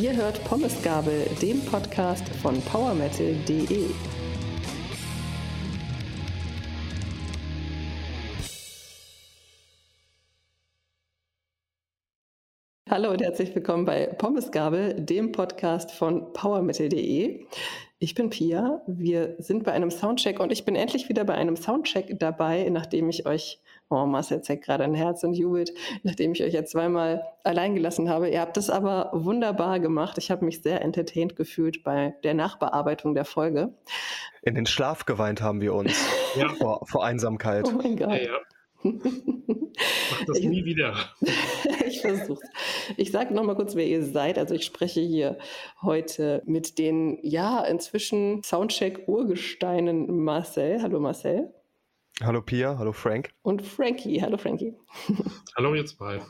Ihr hört Pommesgabel, den Podcast von powermetal.de. Hallo und herzlich willkommen bei Pommesgabel, dem Podcast von powermetal.de. Ich bin Pia, wir sind bei einem Soundcheck und ich bin endlich wieder bei einem Soundcheck dabei, nachdem ich euch Oh, Marcel zeigt gerade ein Herz und jubelt, nachdem ich euch jetzt zweimal allein gelassen habe. Ihr habt es aber wunderbar gemacht. Ich habe mich sehr entertained gefühlt bei der Nachbearbeitung der Folge. In den Schlaf geweint haben wir uns ja. vor, vor, Einsamkeit. Oh mein Gott. Ja, ja. Mach das nie wieder. ich versuche Ich sage nochmal kurz, wer ihr seid. Also ich spreche hier heute mit den, ja, inzwischen Soundcheck-Urgesteinen Marcel. Hallo Marcel. Hallo Pia, hallo Frank. Und Frankie, hallo Frankie. Hallo ihr zwei.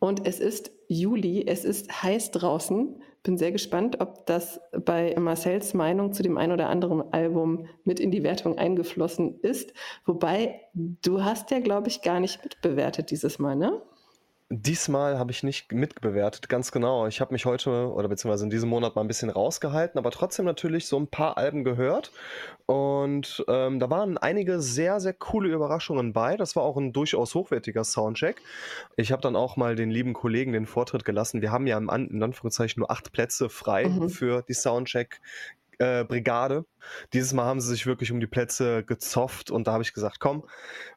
Und es ist Juli, es ist heiß draußen. Bin sehr gespannt, ob das bei Marcells Meinung zu dem ein oder anderen Album mit in die Wertung eingeflossen ist. Wobei, du hast ja, glaube ich, gar nicht mitbewertet dieses Mal, ne? Diesmal habe ich nicht mitbewertet, ganz genau. Ich habe mich heute oder beziehungsweise in diesem Monat mal ein bisschen rausgehalten, aber trotzdem natürlich so ein paar Alben gehört. Und ähm, da waren einige sehr, sehr coole Überraschungen bei. Das war auch ein durchaus hochwertiger Soundcheck. Ich habe dann auch mal den lieben Kollegen den Vortritt gelassen. Wir haben ja im An in Anführungszeichen nur acht Plätze frei mhm. für die Soundcheck äh, Brigade. Dieses Mal haben sie sich wirklich um die Plätze gezofft und da habe ich gesagt, komm,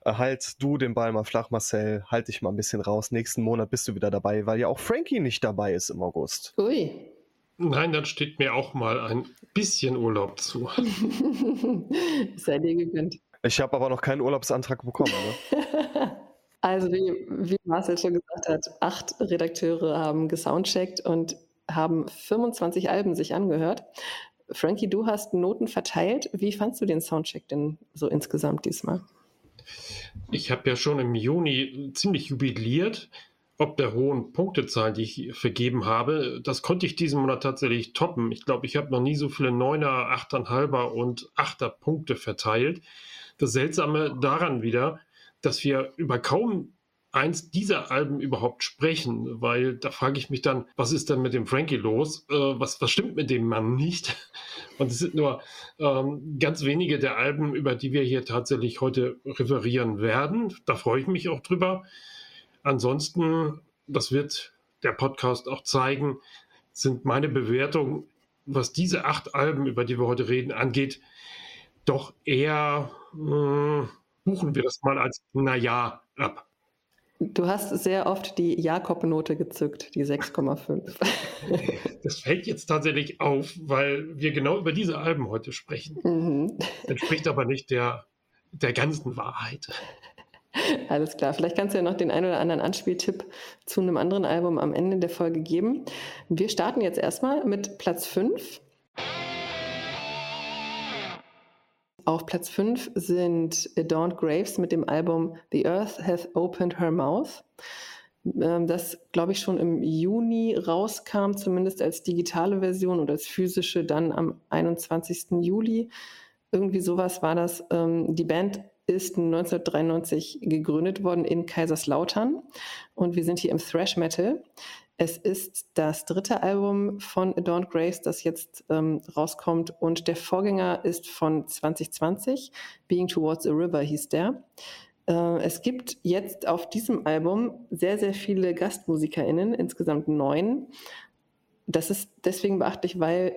äh, halt du den Ball mal flach, Marcel, halt dich mal ein bisschen raus. Nächsten Monat bist du wieder dabei, weil ja auch Frankie nicht dabei ist im August. Ui. Nein, dann steht mir auch mal ein bisschen Urlaub zu. Sei dir gegönnt. Ich habe aber noch keinen Urlaubsantrag bekommen. Ne? also wie, wie Marcel schon gesagt hat, acht Redakteure haben gesoundcheckt und haben 25 Alben sich angehört. Frankie, du hast Noten verteilt. Wie fandst du den Soundcheck denn so insgesamt diesmal? Ich habe ja schon im Juni ziemlich jubiliert, ob der hohen Punktezahl, die ich vergeben habe. Das konnte ich diesen Monat tatsächlich toppen. Ich glaube, ich habe noch nie so viele Neuner, Achteinhalber und Achter Punkte verteilt. Das Seltsame daran wieder, dass wir über kaum eins dieser Alben überhaupt sprechen, weil da frage ich mich dann, was ist denn mit dem Frankie los? Äh, was, was stimmt mit dem Mann nicht? Und es sind nur ähm, ganz wenige der Alben, über die wir hier tatsächlich heute referieren werden. Da freue ich mich auch drüber. Ansonsten, das wird der Podcast auch zeigen, sind meine Bewertungen, was diese acht Alben, über die wir heute reden, angeht, doch eher, äh, buchen wir das mal als naja ab. Du hast sehr oft die Jakob-Note gezückt, die 6,5. Das fällt jetzt tatsächlich auf, weil wir genau über diese Alben heute sprechen. Mhm. Entspricht aber nicht der, der ganzen Wahrheit. Alles klar. Vielleicht kannst du ja noch den einen oder anderen Anspieltipp zu einem anderen Album am Ende der Folge geben. Wir starten jetzt erstmal mit Platz 5. Auf Platz 5 sind Adorned Graves mit dem Album The Earth Hath Opened Her Mouth. Ähm, das, glaube ich, schon im Juni rauskam, zumindest als digitale Version oder als physische dann am 21. Juli. Irgendwie sowas war das. Ähm, die Band ist 1993 gegründet worden in Kaiserslautern und wir sind hier im Thrash Metal. Es ist das dritte Album von Adorned Grace, das jetzt ähm, rauskommt und der Vorgänger ist von 2020, Being Towards a River hieß der. Äh, es gibt jetzt auf diesem Album sehr, sehr viele GastmusikerInnen, insgesamt neun. Das ist deswegen beachtlich, weil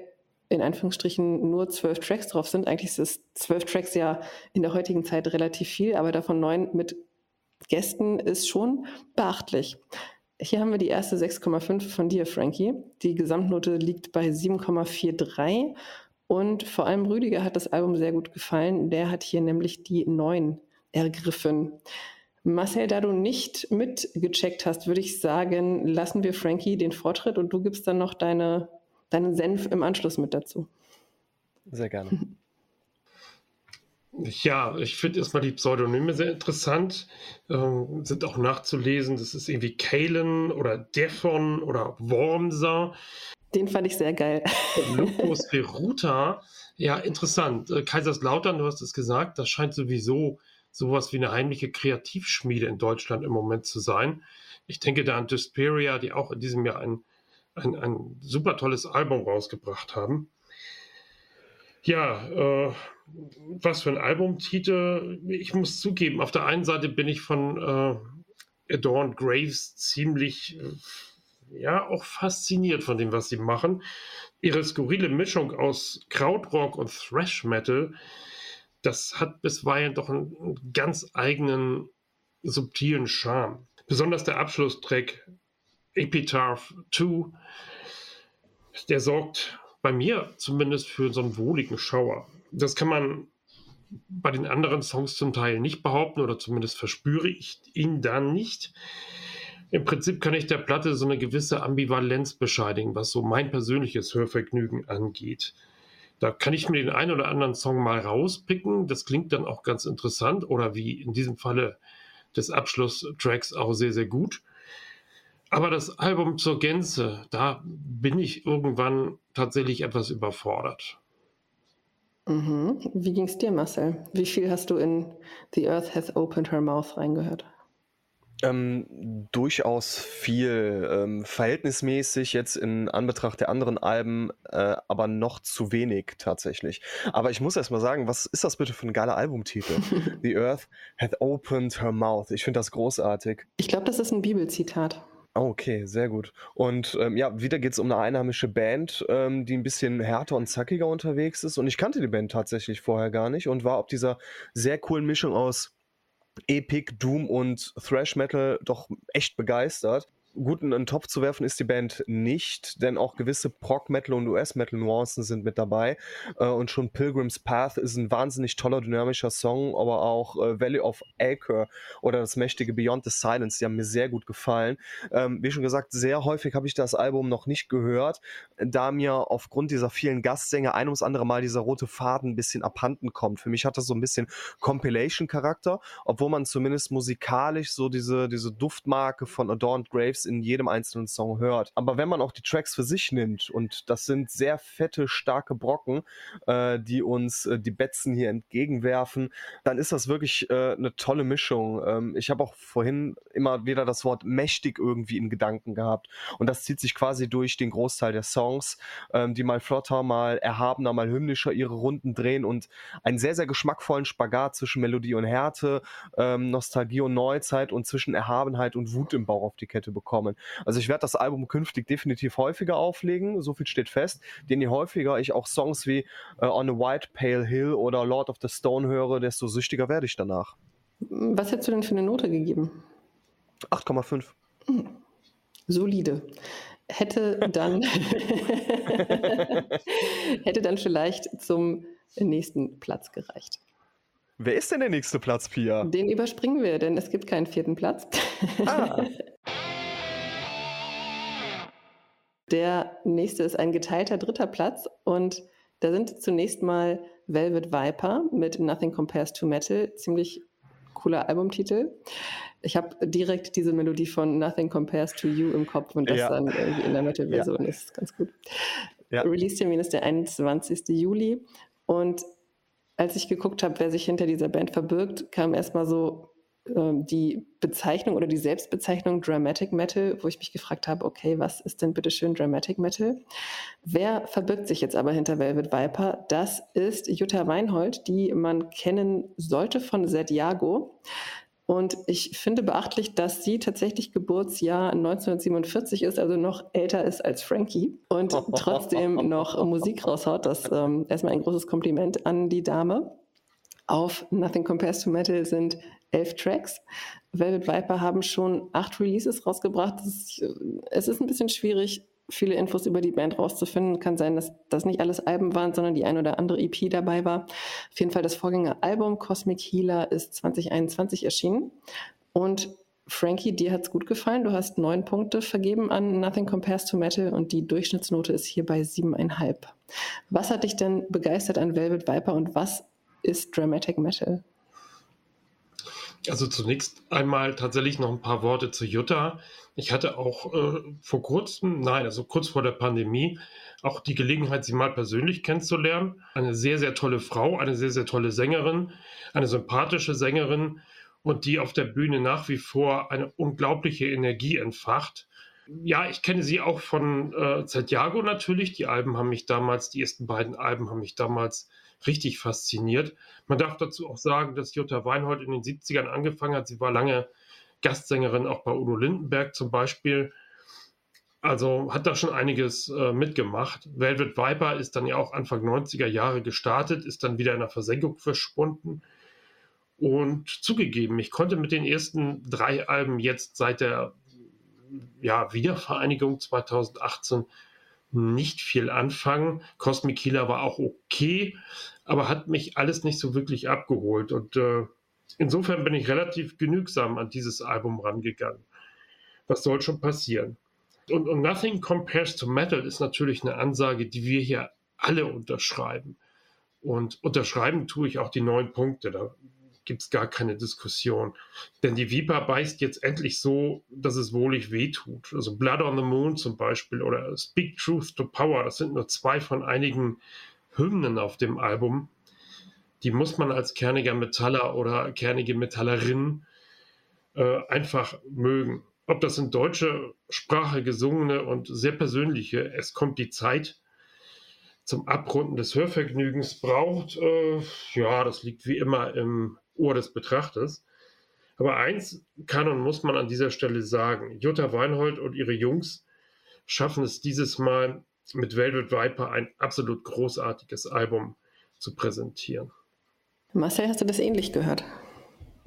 in Anführungsstrichen nur zwölf Tracks drauf sind. Eigentlich ist es zwölf Tracks ja in der heutigen Zeit relativ viel, aber davon neun mit Gästen ist schon beachtlich. Hier haben wir die erste 6,5 von dir, Frankie. Die Gesamtnote liegt bei 7,43 und vor allem Rüdiger hat das Album sehr gut gefallen. Der hat hier nämlich die 9 ergriffen. Marcel, da du nicht mitgecheckt hast, würde ich sagen, lassen wir Frankie den Vortritt und du gibst dann noch deine, deinen Senf im Anschluss mit dazu. Sehr gerne. Ja, ich finde erstmal die Pseudonyme sehr interessant. Ähm, sind auch nachzulesen. Das ist irgendwie Kalen oder Defon oder Wormser. Den fand ich sehr geil. Lupus Peruta. Ja, interessant. Äh, Kaiserslautern, du hast es gesagt, das scheint sowieso sowas wie eine heimliche Kreativschmiede in Deutschland im Moment zu sein. Ich denke da an Dysperia, die auch in diesem Jahr ein ein, ein super tolles Album rausgebracht haben. Ja, äh, was für ein Albumtitel. Ich muss zugeben, auf der einen Seite bin ich von äh, Adorned Graves ziemlich, äh, ja, auch fasziniert von dem, was sie machen. Ihre skurrile Mischung aus Krautrock und Thrash Metal, das hat bisweilen doch einen, einen ganz eigenen, subtilen Charme. Besonders der Abschlusstrack Epitaph 2, der sorgt bei mir zumindest für so einen wohligen Schauer. Das kann man bei den anderen Songs zum Teil nicht behaupten oder zumindest verspüre ich ihn dann nicht. Im Prinzip kann ich der Platte so eine gewisse Ambivalenz bescheidigen, was so mein persönliches Hörvergnügen angeht. Da kann ich mir den einen oder anderen Song mal rauspicken. Das klingt dann auch ganz interessant oder wie in diesem Falle des Abschlusstracks auch sehr, sehr gut. Aber das Album zur Gänze, da bin ich irgendwann tatsächlich etwas überfordert. Mhm. Wie ging es dir, Marcel? Wie viel hast du in The Earth Hath Opened Her Mouth reingehört? Ähm, durchaus viel, ähm, verhältnismäßig jetzt in Anbetracht der anderen Alben, äh, aber noch zu wenig tatsächlich. Aber ich muss erst mal sagen, was ist das bitte für ein geiler Albumtitel? The Earth Hath Opened Her Mouth. Ich finde das großartig. Ich glaube, das ist ein Bibelzitat. Oh, okay, sehr gut. Und ähm, ja, wieder geht es um eine einheimische Band, ähm, die ein bisschen härter und zackiger unterwegs ist. Und ich kannte die Band tatsächlich vorher gar nicht und war ob dieser sehr coolen Mischung aus Epic, Doom und Thrash Metal doch echt begeistert gut in einen Topf zu werfen ist die Band nicht, denn auch gewisse Prog-Metal und US-Metal-Nuancen sind mit dabei. Äh, und schon Pilgrim's Path ist ein wahnsinnig toller, dynamischer Song, aber auch äh, Valley of Acre oder das mächtige Beyond the Silence, die haben mir sehr gut gefallen. Ähm, wie schon gesagt, sehr häufig habe ich das Album noch nicht gehört, da mir aufgrund dieser vielen Gastsänger ein ums andere Mal dieser rote Faden ein bisschen abhanden kommt. Für mich hat das so ein bisschen Compilation-Charakter, obwohl man zumindest musikalisch so diese, diese Duftmarke von Adorned Graves in jedem einzelnen Song hört. Aber wenn man auch die Tracks für sich nimmt, und das sind sehr fette, starke Brocken, äh, die uns äh, die Betzen hier entgegenwerfen, dann ist das wirklich äh, eine tolle Mischung. Ähm, ich habe auch vorhin immer wieder das Wort mächtig irgendwie in Gedanken gehabt. Und das zieht sich quasi durch den Großteil der Songs, ähm, die mal flotter, mal erhabener, mal hymnischer ihre Runden drehen und einen sehr, sehr geschmackvollen Spagat zwischen Melodie und Härte, ähm, Nostalgie und Neuzeit und zwischen Erhabenheit und Wut im Bauch auf die Kette bekommen kommen. Also ich werde das Album künftig definitiv häufiger auflegen, so viel steht fest, denn je häufiger ich auch Songs wie äh, On a White Pale Hill oder Lord of the Stone höre, desto süchtiger werde ich danach. Was hättest du denn für eine Note gegeben? 8,5. Hm. Solide. Hätte dann, hätte dann vielleicht zum nächsten Platz gereicht. Wer ist denn der nächste Platz, Pia? Den überspringen wir, denn es gibt keinen vierten Platz. Ah. Der nächste ist ein geteilter dritter Platz und da sind zunächst mal Velvet Viper mit Nothing Compares to Metal, ziemlich cooler Albumtitel. Ich habe direkt diese Melodie von Nothing Compares to You im Kopf und das ja. dann irgendwie in der Metal-Version ja. ist ganz gut. Ja. Release-Termin ist der 21. Juli und als ich geguckt habe, wer sich hinter dieser Band verbirgt, kam erstmal so die Bezeichnung oder die Selbstbezeichnung Dramatic Metal, wo ich mich gefragt habe, okay, was ist denn bitte schön Dramatic Metal? Wer verbirgt sich jetzt aber hinter Velvet Viper? Das ist Jutta Weinhold, die man kennen sollte von Zediago. Und ich finde beachtlich, dass sie tatsächlich Geburtsjahr 1947 ist, also noch älter ist als Frankie und trotzdem noch Musik raushaut. Das ähm, erstmal ein großes Kompliment an die Dame. Auf Nothing Compares to Metal sind elf Tracks. Velvet Viper haben schon acht Releases rausgebracht. Ist, es ist ein bisschen schwierig, viele Infos über die Band rauszufinden. Kann sein, dass das nicht alles Alben waren, sondern die ein oder andere EP dabei war. Auf jeden Fall das Vorgängeralbum Cosmic Healer ist 2021 erschienen. Und Frankie, dir hat es gut gefallen. Du hast neun Punkte vergeben an Nothing Compares to Metal und die Durchschnittsnote ist hier bei siebeneinhalb. Was hat dich denn begeistert an Velvet Viper und was ist Dramatic Metal? Also zunächst einmal tatsächlich noch ein paar Worte zu Jutta. Ich hatte auch äh, vor kurzem, nein, also kurz vor der Pandemie, auch die Gelegenheit, sie mal persönlich kennenzulernen. Eine sehr, sehr tolle Frau, eine sehr, sehr tolle Sängerin, eine sympathische Sängerin und die auf der Bühne nach wie vor eine unglaubliche Energie entfacht. Ja, ich kenne sie auch von äh, Santiago natürlich. Die Alben haben mich damals, die ersten beiden Alben haben mich damals richtig fasziniert. Man darf dazu auch sagen, dass Jutta Weinhold in den 70ern angefangen hat. Sie war lange Gastsängerin auch bei Udo Lindenberg zum Beispiel. Also hat da schon einiges äh, mitgemacht. Velvet Viper ist dann ja auch Anfang 90er Jahre gestartet, ist dann wieder in der Versenkung verschwunden. Und zugegeben, ich konnte mit den ersten drei Alben jetzt seit der ja, Wiedervereinigung 2018 nicht viel anfangen. Cosmic Killer war auch okay, aber hat mich alles nicht so wirklich abgeholt. Und äh, insofern bin ich relativ genügsam an dieses Album rangegangen. Was soll schon passieren? Und, und Nothing Compares to Metal ist natürlich eine Ansage, die wir hier alle unterschreiben. Und unterschreiben tue ich auch die neun Punkte. Da gibt es gar keine Diskussion. Denn die Viper beißt jetzt endlich so, dass es wohlig wehtut. Also Blood on the Moon zum Beispiel oder Speak Truth to Power, das sind nur zwei von einigen Hymnen auf dem Album. Die muss man als kerniger Metaller oder kernige Metallerin äh, einfach mögen ob das in deutscher Sprache gesungene und sehr persönliche Es kommt die Zeit zum Abrunden des Hörvergnügens braucht, äh, ja, das liegt wie immer im Ohr des Betrachters. Aber eins kann und muss man an dieser Stelle sagen: Jutta Weinhold und ihre Jungs schaffen es dieses Mal mit Velvet Viper ein absolut großartiges Album zu präsentieren. Marcel, hast du das ähnlich gehört?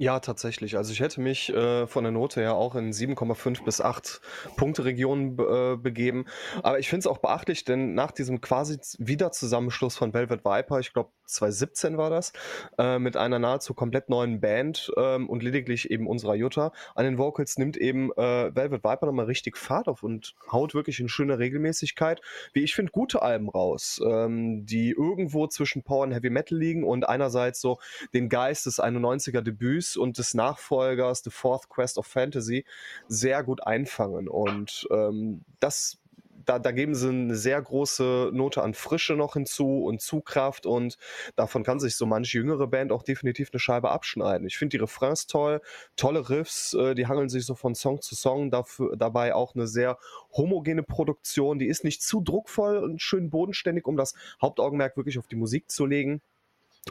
Ja, tatsächlich. Also ich hätte mich äh, von der Note her auch in 7,5 bis 8 Punkte Regionen äh, begeben. Aber ich finde es auch beachtlich, denn nach diesem quasi Wiederzusammenschluss von Velvet Viper, ich glaube 2017 war das, äh, mit einer nahezu komplett neuen Band ähm, und lediglich eben unserer Jutta an den Vocals nimmt eben äh, Velvet Viper nochmal richtig Fahrt auf und haut wirklich in schöner Regelmäßigkeit, wie ich finde, gute Alben raus, ähm, die irgendwo zwischen Power und Heavy Metal liegen und einerseits so den Geist des 91er Debüts und des Nachfolgers The Fourth Quest of Fantasy sehr gut einfangen. Und ähm, das da, da, geben sie eine sehr große Note an Frische noch hinzu und Zugkraft und davon kann sich so manche jüngere Band auch definitiv eine Scheibe abschneiden. Ich finde die Refrains toll, tolle Riffs, äh, die hangeln sich so von Song zu Song, dafür, dabei auch eine sehr homogene Produktion, die ist nicht zu druckvoll und schön bodenständig, um das Hauptaugenmerk wirklich auf die Musik zu legen.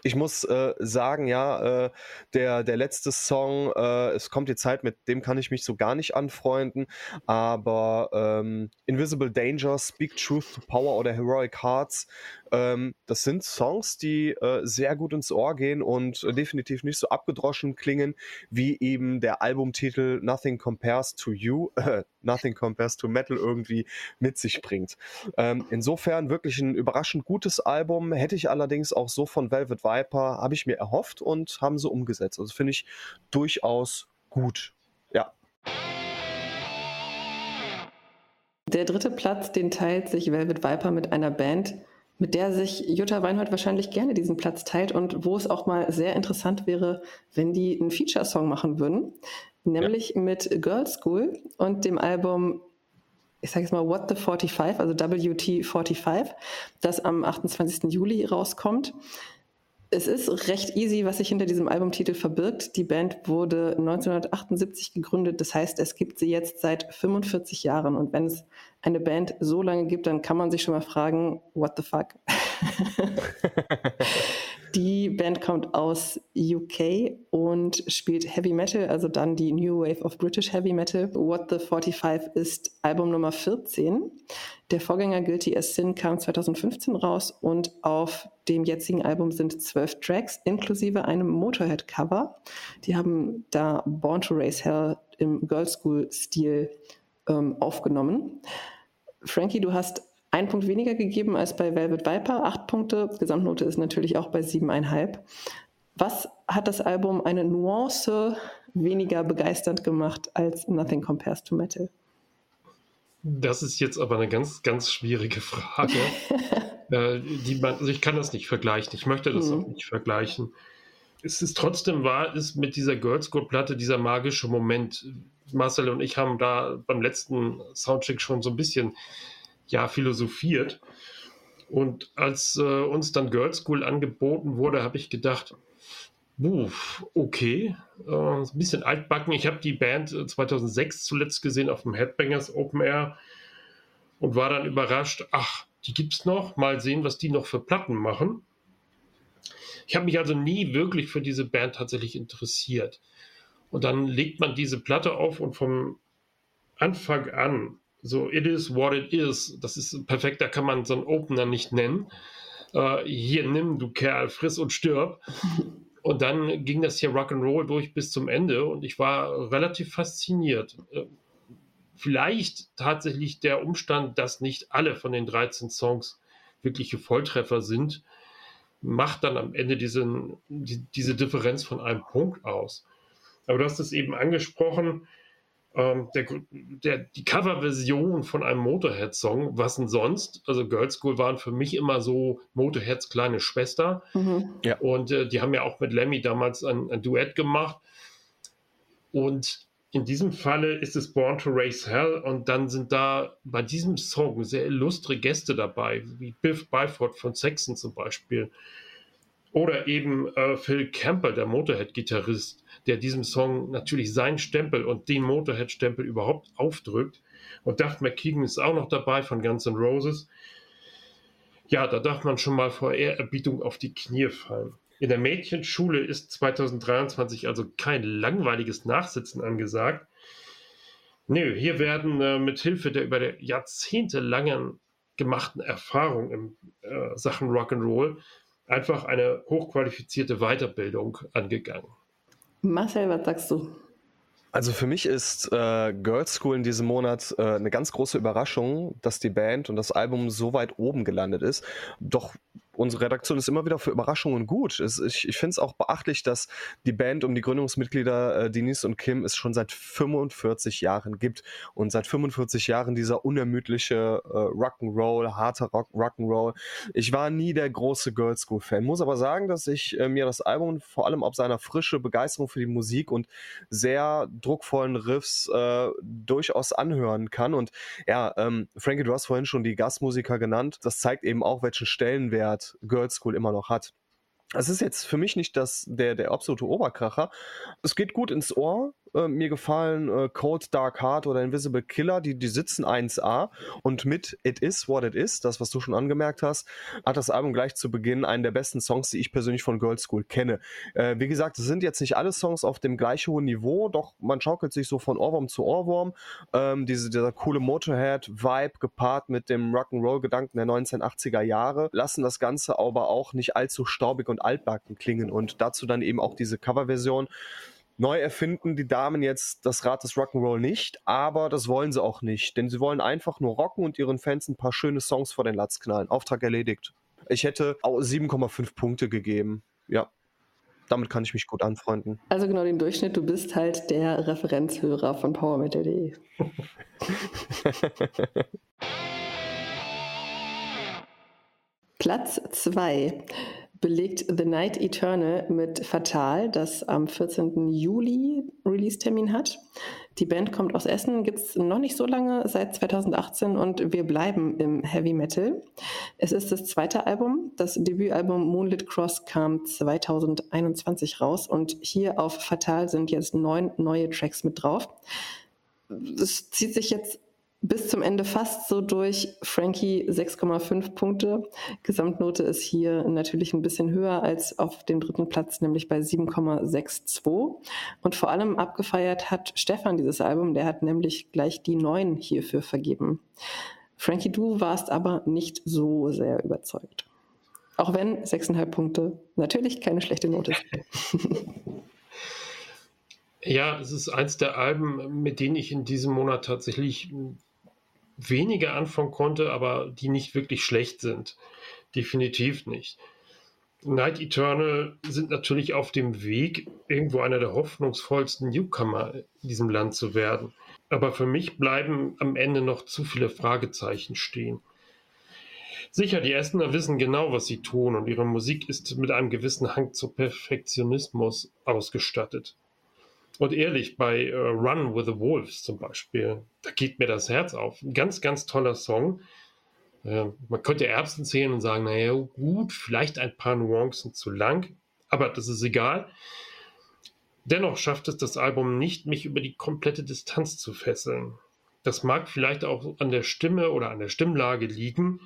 Ich muss äh, sagen, ja, äh, der, der letzte Song, äh, es kommt die Zeit, mit dem kann ich mich so gar nicht anfreunden, aber ähm, Invisible Danger, Speak Truth to Power oder Heroic Hearts ähm, das sind Songs, die äh, sehr gut ins Ohr gehen und äh, definitiv nicht so abgedroschen klingen, wie eben der Albumtitel Nothing Compares to You, äh, Nothing Compares to Metal irgendwie mit sich bringt. Ähm, insofern wirklich ein überraschend gutes Album, hätte ich allerdings auch so von Velvet Viper, habe ich mir erhofft und haben sie umgesetzt. Also finde ich durchaus gut. Ja. Der dritte Platz, den teilt sich Velvet Viper mit einer Band, mit der sich Jutta Weinhold wahrscheinlich gerne diesen Platz teilt und wo es auch mal sehr interessant wäre, wenn die einen Feature-Song machen würden, nämlich ja. mit Girl School und dem Album ich sage jetzt mal What the 45, also WT 45, das am 28. Juli rauskommt. Es ist recht easy, was sich hinter diesem Albumtitel verbirgt. Die Band wurde 1978 gegründet, das heißt, es gibt sie jetzt seit 45 Jahren. Und wenn es eine Band so lange gibt, dann kann man sich schon mal fragen, what the fuck? die Band kommt aus UK und spielt Heavy Metal, also dann die New Wave of British Heavy Metal. What the 45 ist Album Nummer 14. Der Vorgänger Guilty as Sin kam 2015 raus und auf dem jetzigen Album sind zwölf Tracks inklusive einem Motorhead-Cover. Die haben da Born to Race Hell im Girl School-Stil ähm, aufgenommen. Frankie, du hast ein Punkt weniger gegeben als bei Velvet Viper, acht Punkte. Gesamtnote ist natürlich auch bei siebeneinhalb. Was hat das Album eine Nuance weniger begeisternd gemacht als Nothing Compares to Metal? Das ist jetzt aber eine ganz, ganz schwierige Frage. äh, die man, also ich kann das nicht vergleichen. Ich möchte das mhm. auch nicht vergleichen. Es ist trotzdem wahr, ist mit dieser Girls Code Platte dieser magische Moment. Marcel und ich haben da beim letzten Soundcheck schon so ein bisschen ja, philosophiert. Und als äh, uns dann Girls School angeboten wurde, habe ich gedacht, Uff, okay. Äh, ein bisschen altbacken. Ich habe die Band 2006 äh, zuletzt gesehen auf dem Headbangers Open Air und war dann überrascht. Ach, die gibt es noch. Mal sehen, was die noch für Platten machen. Ich habe mich also nie wirklich für diese Band tatsächlich interessiert. Und dann legt man diese Platte auf und vom Anfang an, so It is what it is, das ist perfekt, da kann man so einen Opener nicht nennen. Äh, hier nimm, du Kerl, friss und stirb. Und dann ging das hier Rock'n'Roll durch bis zum Ende und ich war relativ fasziniert. Äh, vielleicht tatsächlich der Umstand, dass nicht alle von den 13 Songs wirkliche Volltreffer sind, macht dann am Ende diesen, die, diese Differenz von einem Punkt aus. Aber du hast es eben angesprochen, ähm, der, der, die Coverversion von einem Motorhead-Song, was denn sonst? Also Girls School waren für mich immer so Motorheads kleine Schwester. Mhm. Ja. Und äh, die haben ja auch mit Lemmy damals ein, ein, Duett gemacht. Und in diesem Falle ist es Born to Race Hell und dann sind da bei diesem Song sehr illustre Gäste dabei, wie Biff Byford von Saxon zum Beispiel. Oder eben äh, Phil Campbell, der Motorhead-Gitarrist, der diesem Song natürlich seinen Stempel und den Motorhead-Stempel überhaupt aufdrückt. Und Duff McKeegan ist auch noch dabei von Guns N' Roses. Ja, da darf man schon mal vor Ehrerbietung auf die Knie fallen. In der Mädchenschule ist 2023 also kein langweiliges Nachsitzen angesagt. Nö, hier werden äh, mit Hilfe der über jahrzehntelangen gemachten Erfahrung in äh, Sachen Rock'n'Roll einfach eine hochqualifizierte Weiterbildung angegangen. Marcel, was sagst du? Also für mich ist äh, Girls School in diesem Monat äh, eine ganz große Überraschung, dass die Band und das Album so weit oben gelandet ist. Doch unsere Redaktion ist immer wieder für Überraschungen gut. Es, ich ich finde es auch beachtlich, dass die Band um die Gründungsmitglieder äh, Denise und Kim es schon seit 45 Jahren gibt und seit 45 Jahren dieser unermüdliche äh, Rock'n'Roll, harter Rock, Rock'n'Roll. Ich war nie der große Girls School Fan, muss aber sagen, dass ich äh, mir das Album vor allem auf seiner frische Begeisterung für die Musik und sehr druckvollen Riffs äh, durchaus anhören kann. Und ja, ähm, Frankie, du hast vorhin schon die Gastmusiker genannt. Das zeigt eben auch, welchen Stellenwert Girls School immer noch hat. Es ist jetzt für mich nicht das, der, der absolute Oberkracher. Es geht gut ins Ohr. Äh, mir gefallen äh, Cold Dark Heart oder Invisible Killer, die, die sitzen 1A. Und mit It Is What It Is, das, was du schon angemerkt hast, hat das Album gleich zu Beginn einen der besten Songs, die ich persönlich von Girls School kenne. Äh, wie gesagt, es sind jetzt nicht alle Songs auf dem gleich hohen Niveau, doch man schaukelt sich so von Ohrwurm zu Ohrwurm. Ähm, diese, dieser coole Motorhead-Vibe gepaart mit dem Rock'n'Roll-Gedanken der 1980er Jahre lassen das Ganze aber auch nicht allzu staubig und altbacken klingen. Und dazu dann eben auch diese Coverversion Neu erfinden die Damen jetzt das Rad des Rock'n'Roll nicht, aber das wollen sie auch nicht, denn sie wollen einfach nur rocken und ihren Fans ein paar schöne Songs vor den Latz knallen. Auftrag erledigt. Ich hätte 7,5 Punkte gegeben. Ja, damit kann ich mich gut anfreunden. Also genau den Durchschnitt, du bist halt der Referenzhörer von PowerMetal.de. Platz 2 belegt The Night Eternal mit Fatal, das am 14. Juli Release-Termin hat. Die Band kommt aus Essen, gibt es noch nicht so lange, seit 2018 und wir bleiben im Heavy Metal. Es ist das zweite Album. Das Debütalbum Moonlit Cross kam 2021 raus und hier auf Fatal sind jetzt neun neue Tracks mit drauf. Es zieht sich jetzt bis zum Ende fast so durch. Frankie 6,5 Punkte. Gesamtnote ist hier natürlich ein bisschen höher als auf dem dritten Platz, nämlich bei 7,62. Und vor allem abgefeiert hat Stefan dieses Album, der hat nämlich gleich die 9 hierfür vergeben. Frankie, du warst aber nicht so sehr überzeugt. Auch wenn 6,5 Punkte natürlich keine schlechte Note sind. Ja, es ist eins der Alben, mit denen ich in diesem Monat tatsächlich weniger anfangen konnte, aber die nicht wirklich schlecht sind. Definitiv nicht. Night Eternal sind natürlich auf dem Weg, irgendwo einer der hoffnungsvollsten Newcomer in diesem Land zu werden. Aber für mich bleiben am Ende noch zu viele Fragezeichen stehen. Sicher, die Essener wissen genau, was sie tun und ihre Musik ist mit einem gewissen Hang zu Perfektionismus ausgestattet. Und ehrlich, bei uh, Run with the Wolves zum Beispiel, da geht mir das Herz auf. Ein ganz, ganz toller Song. Äh, man könnte Erbsen zählen und sagen, naja, gut, vielleicht ein paar Nuancen zu lang, aber das ist egal. Dennoch schafft es das Album nicht, mich über die komplette Distanz zu fesseln. Das mag vielleicht auch an der Stimme oder an der Stimmlage liegen,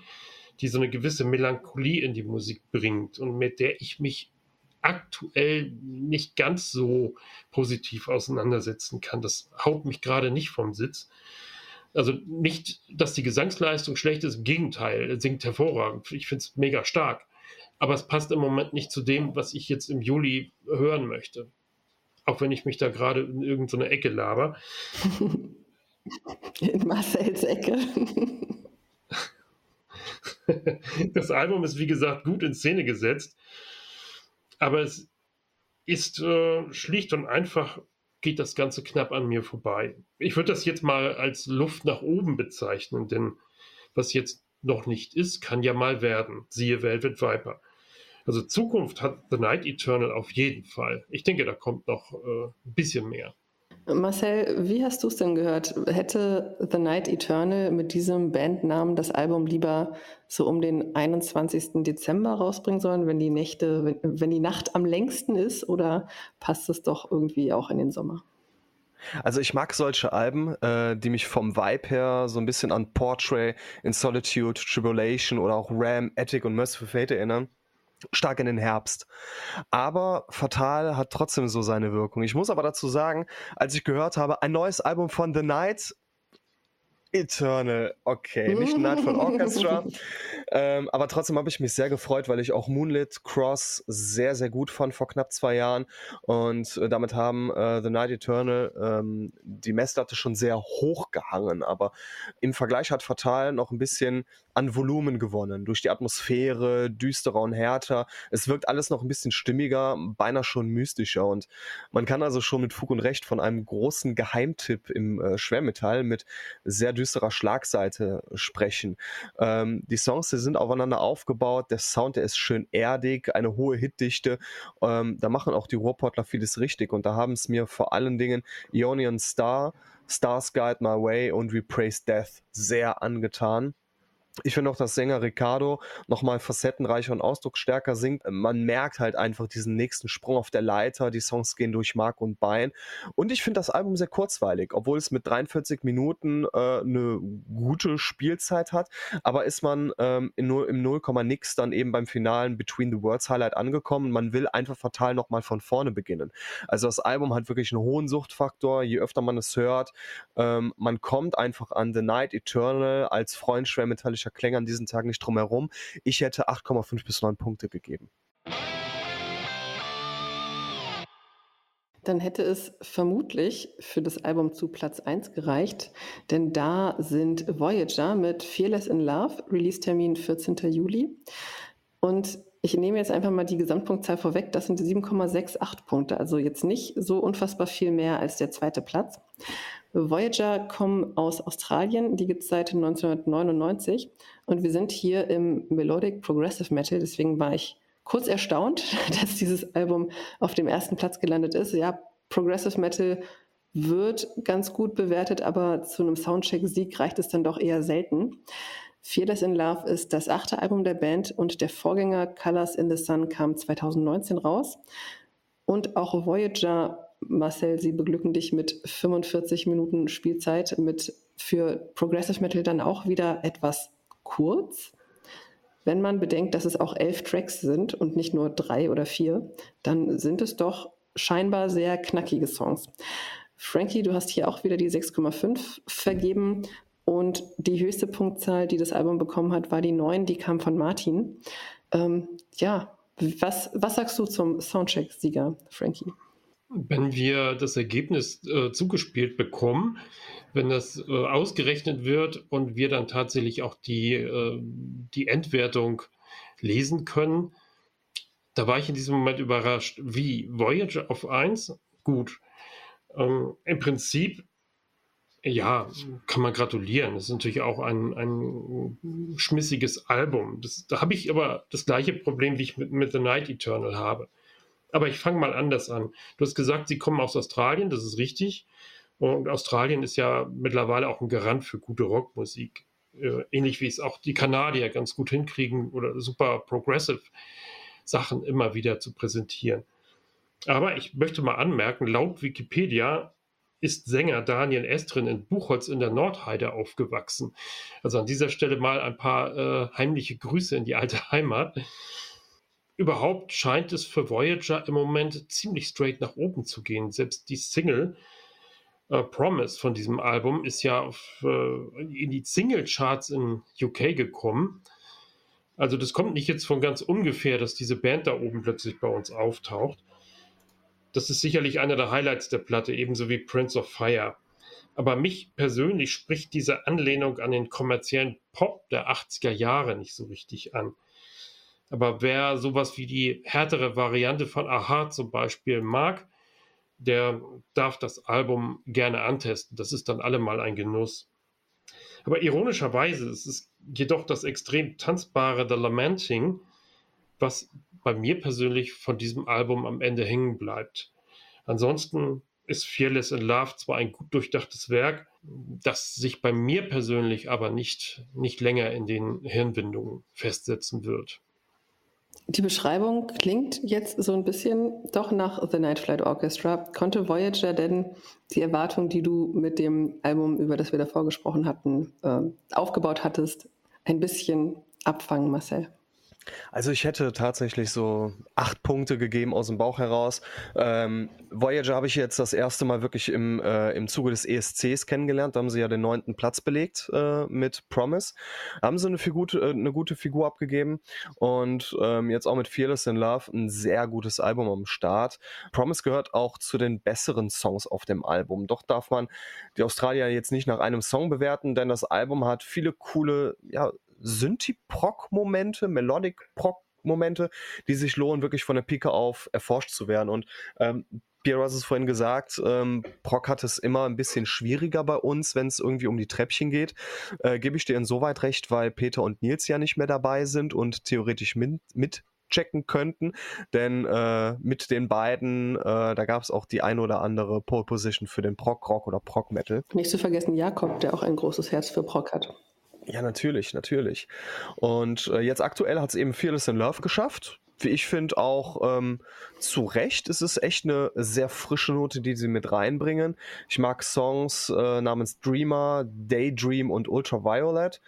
die so eine gewisse Melancholie in die Musik bringt und mit der ich mich aktuell nicht ganz so positiv auseinandersetzen kann. Das haut mich gerade nicht vom Sitz. Also nicht, dass die Gesangsleistung schlecht ist, im Gegenteil, er singt hervorragend. Ich finde es mega stark. Aber es passt im Moment nicht zu dem, was ich jetzt im Juli hören möchte. Auch wenn ich mich da gerade in irgendeine Ecke laber. In Marcells Ecke. das Album ist, wie gesagt, gut in Szene gesetzt, aber es ist äh, schlicht und einfach, geht das Ganze knapp an mir vorbei. Ich würde das jetzt mal als Luft nach oben bezeichnen, denn was jetzt noch nicht ist, kann ja mal werden. Siehe Velvet Viper. Also Zukunft hat The Night Eternal auf jeden Fall. Ich denke, da kommt noch äh, ein bisschen mehr. Marcel, wie hast du es denn gehört? Hätte The Night Eternal mit diesem Bandnamen das Album lieber so um den 21. Dezember rausbringen sollen, wenn die Nächte, wenn, wenn die Nacht am längsten ist, oder passt es doch irgendwie auch in den Sommer? Also ich mag solche Alben, äh, die mich vom Vibe her so ein bisschen an Portrait, In Solitude, Tribulation oder auch Ram, Attic und Merciful Fate erinnern stark in den Herbst. Aber Fatal hat trotzdem so seine Wirkung. Ich muss aber dazu sagen, als ich gehört habe, ein neues Album von The Night, Eternal, okay, nicht Nightfall Orchestra. Ähm, aber trotzdem habe ich mich sehr gefreut, weil ich auch Moonlit Cross sehr, sehr gut fand vor knapp zwei Jahren. Und äh, damit haben äh, The Night Eternal ähm, die Messlatte schon sehr hoch gehangen. Aber im Vergleich hat Fatal noch ein bisschen an Volumen gewonnen. Durch die Atmosphäre, düsterer und härter. Es wirkt alles noch ein bisschen stimmiger, beinahe schon mystischer. Und man kann also schon mit Fug und Recht von einem großen Geheimtipp im äh, Schwermetall mit sehr düsterer Schlagseite sprechen. Ähm, die Songs die sind aufeinander aufgebaut. Der Sound, der ist schön erdig, eine hohe Hitdichte. Ähm, da machen auch die Ruhrportler vieles richtig. Und da haben es mir vor allen Dingen Ionian Star, Stars Guide My Way und We Praise Death sehr angetan. Ich finde auch, dass Sänger Ricardo nochmal facettenreicher und ausdrucksstärker singt. Man merkt halt einfach diesen nächsten Sprung auf der Leiter. Die Songs gehen durch Mark und Bein. Und ich finde das Album sehr kurzweilig, obwohl es mit 43 Minuten äh, eine gute Spielzeit hat. Aber ist man ähm, in, im 0, nix dann eben beim finalen Between the Words Highlight angekommen. Man will einfach fatal nochmal von vorne beginnen. Also das Album hat wirklich einen hohen Suchtfaktor. Je öfter man es hört, ähm, man kommt einfach an The Night Eternal als Freund schwermetallischer Fischer Klänger an diesen Tagen nicht drum herum. Ich hätte 8,5 bis 9 Punkte gegeben. Dann hätte es vermutlich für das Album zu Platz 1 gereicht, denn da sind Voyager mit Fearless in Love, Release-Termin 14. Juli. Und ich nehme jetzt einfach mal die Gesamtpunktzahl vorweg, das sind 7,68 Punkte, also jetzt nicht so unfassbar viel mehr als der zweite Platz. Voyager kommen aus Australien, die gibt es seit 1999 und wir sind hier im Melodic Progressive Metal, deswegen war ich kurz erstaunt, dass dieses Album auf dem ersten Platz gelandet ist. Ja, Progressive Metal wird ganz gut bewertet, aber zu einem Soundcheck-Sieg reicht es dann doch eher selten. Fearless in Love ist das achte Album der Band und der Vorgänger Colors in the Sun kam 2019 raus. Und auch Voyager Marcel, sie beglücken dich mit 45 Minuten Spielzeit, mit für Progressive Metal dann auch wieder etwas kurz. Wenn man bedenkt, dass es auch elf Tracks sind und nicht nur drei oder vier, dann sind es doch scheinbar sehr knackige Songs. Frankie, du hast hier auch wieder die 6,5 vergeben und die höchste Punktzahl, die das Album bekommen hat, war die 9, die kam von Martin. Ähm, ja, was, was sagst du zum Soundcheck-Sieger, Frankie? wenn wir das Ergebnis äh, zugespielt bekommen, wenn das äh, ausgerechnet wird und wir dann tatsächlich auch die, äh, die Endwertung lesen können, da war ich in diesem Moment überrascht. Wie Voyager auf 1? Gut. Ähm, Im Prinzip, ja, kann man gratulieren. Das ist natürlich auch ein, ein schmissiges Album. Das, da habe ich aber das gleiche Problem, wie ich mit, mit The Night Eternal habe. Aber ich fange mal anders an. Du hast gesagt, sie kommen aus Australien, das ist richtig. Und Australien ist ja mittlerweile auch ein Garant für gute Rockmusik. Äh, ähnlich wie es auch die Kanadier ganz gut hinkriegen oder super progressive. Sachen immer wieder zu präsentieren. Aber ich möchte mal anmerken, laut Wikipedia ist Sänger Daniel Estrin in Buchholz in der Nordheide aufgewachsen. Also an dieser Stelle mal ein paar äh, heimliche Grüße in die alte Heimat. Überhaupt scheint es für Voyager im Moment ziemlich straight nach oben zu gehen. Selbst die Single äh, Promise von diesem Album ist ja auf, äh, in die Single-Charts in UK gekommen. Also das kommt nicht jetzt von ganz ungefähr, dass diese Band da oben plötzlich bei uns auftaucht. Das ist sicherlich einer der Highlights der Platte, ebenso wie Prince of Fire. Aber mich persönlich spricht diese Anlehnung an den kommerziellen Pop der 80er Jahre nicht so richtig an. Aber wer sowas wie die härtere Variante von Aha zum Beispiel mag, der darf das Album gerne antesten. Das ist dann allemal ein Genuss. Aber ironischerweise ist es jedoch das extrem tanzbare The Lamenting, was bei mir persönlich von diesem Album am Ende hängen bleibt. Ansonsten ist Fearless in Love zwar ein gut durchdachtes Werk, das sich bei mir persönlich aber nicht, nicht länger in den Hirnwindungen festsetzen wird. Die Beschreibung klingt jetzt so ein bisschen doch nach The Night Flight Orchestra. Konnte Voyager denn die Erwartung, die du mit dem Album, über das wir davor gesprochen hatten, äh, aufgebaut hattest, ein bisschen abfangen, Marcel? Also ich hätte tatsächlich so acht Punkte gegeben aus dem Bauch heraus. Ähm, Voyager habe ich jetzt das erste Mal wirklich im, äh, im Zuge des ESCs kennengelernt. Da haben sie ja den neunten Platz belegt äh, mit Promise. Haben sie eine, Figur, äh, eine gute Figur abgegeben und ähm, jetzt auch mit Fearless in Love ein sehr gutes Album am Start. Promise gehört auch zu den besseren Songs auf dem Album. Doch darf man die Australier jetzt nicht nach einem Song bewerten, denn das Album hat viele coole ja, Synthie-Proc-Momente, Melodic-Proc-Momente, die sich lohnen, wirklich von der Pike auf erforscht zu werden. Und ähm, Pierre, hast es vorhin gesagt, ähm, Proc hat es immer ein bisschen schwieriger bei uns, wenn es irgendwie um die Treppchen geht. Äh, Gebe ich dir insoweit recht, weil Peter und Nils ja nicht mehr dabei sind und theoretisch mit, mit checken könnten, denn äh, mit den beiden, äh, da gab es auch die ein oder andere Pole Position für den Prog Rock oder Prog Metal. Nicht zu vergessen Jakob, der auch ein großes Herz für Prog hat. Ja, natürlich, natürlich. Und äh, jetzt aktuell hat es eben Fearless in Love geschafft. Wie ich finde auch ähm, zu Recht ist es echt eine sehr frische Note, die sie mit reinbringen. Ich mag Songs äh, namens Dreamer, Daydream und Ultraviolet.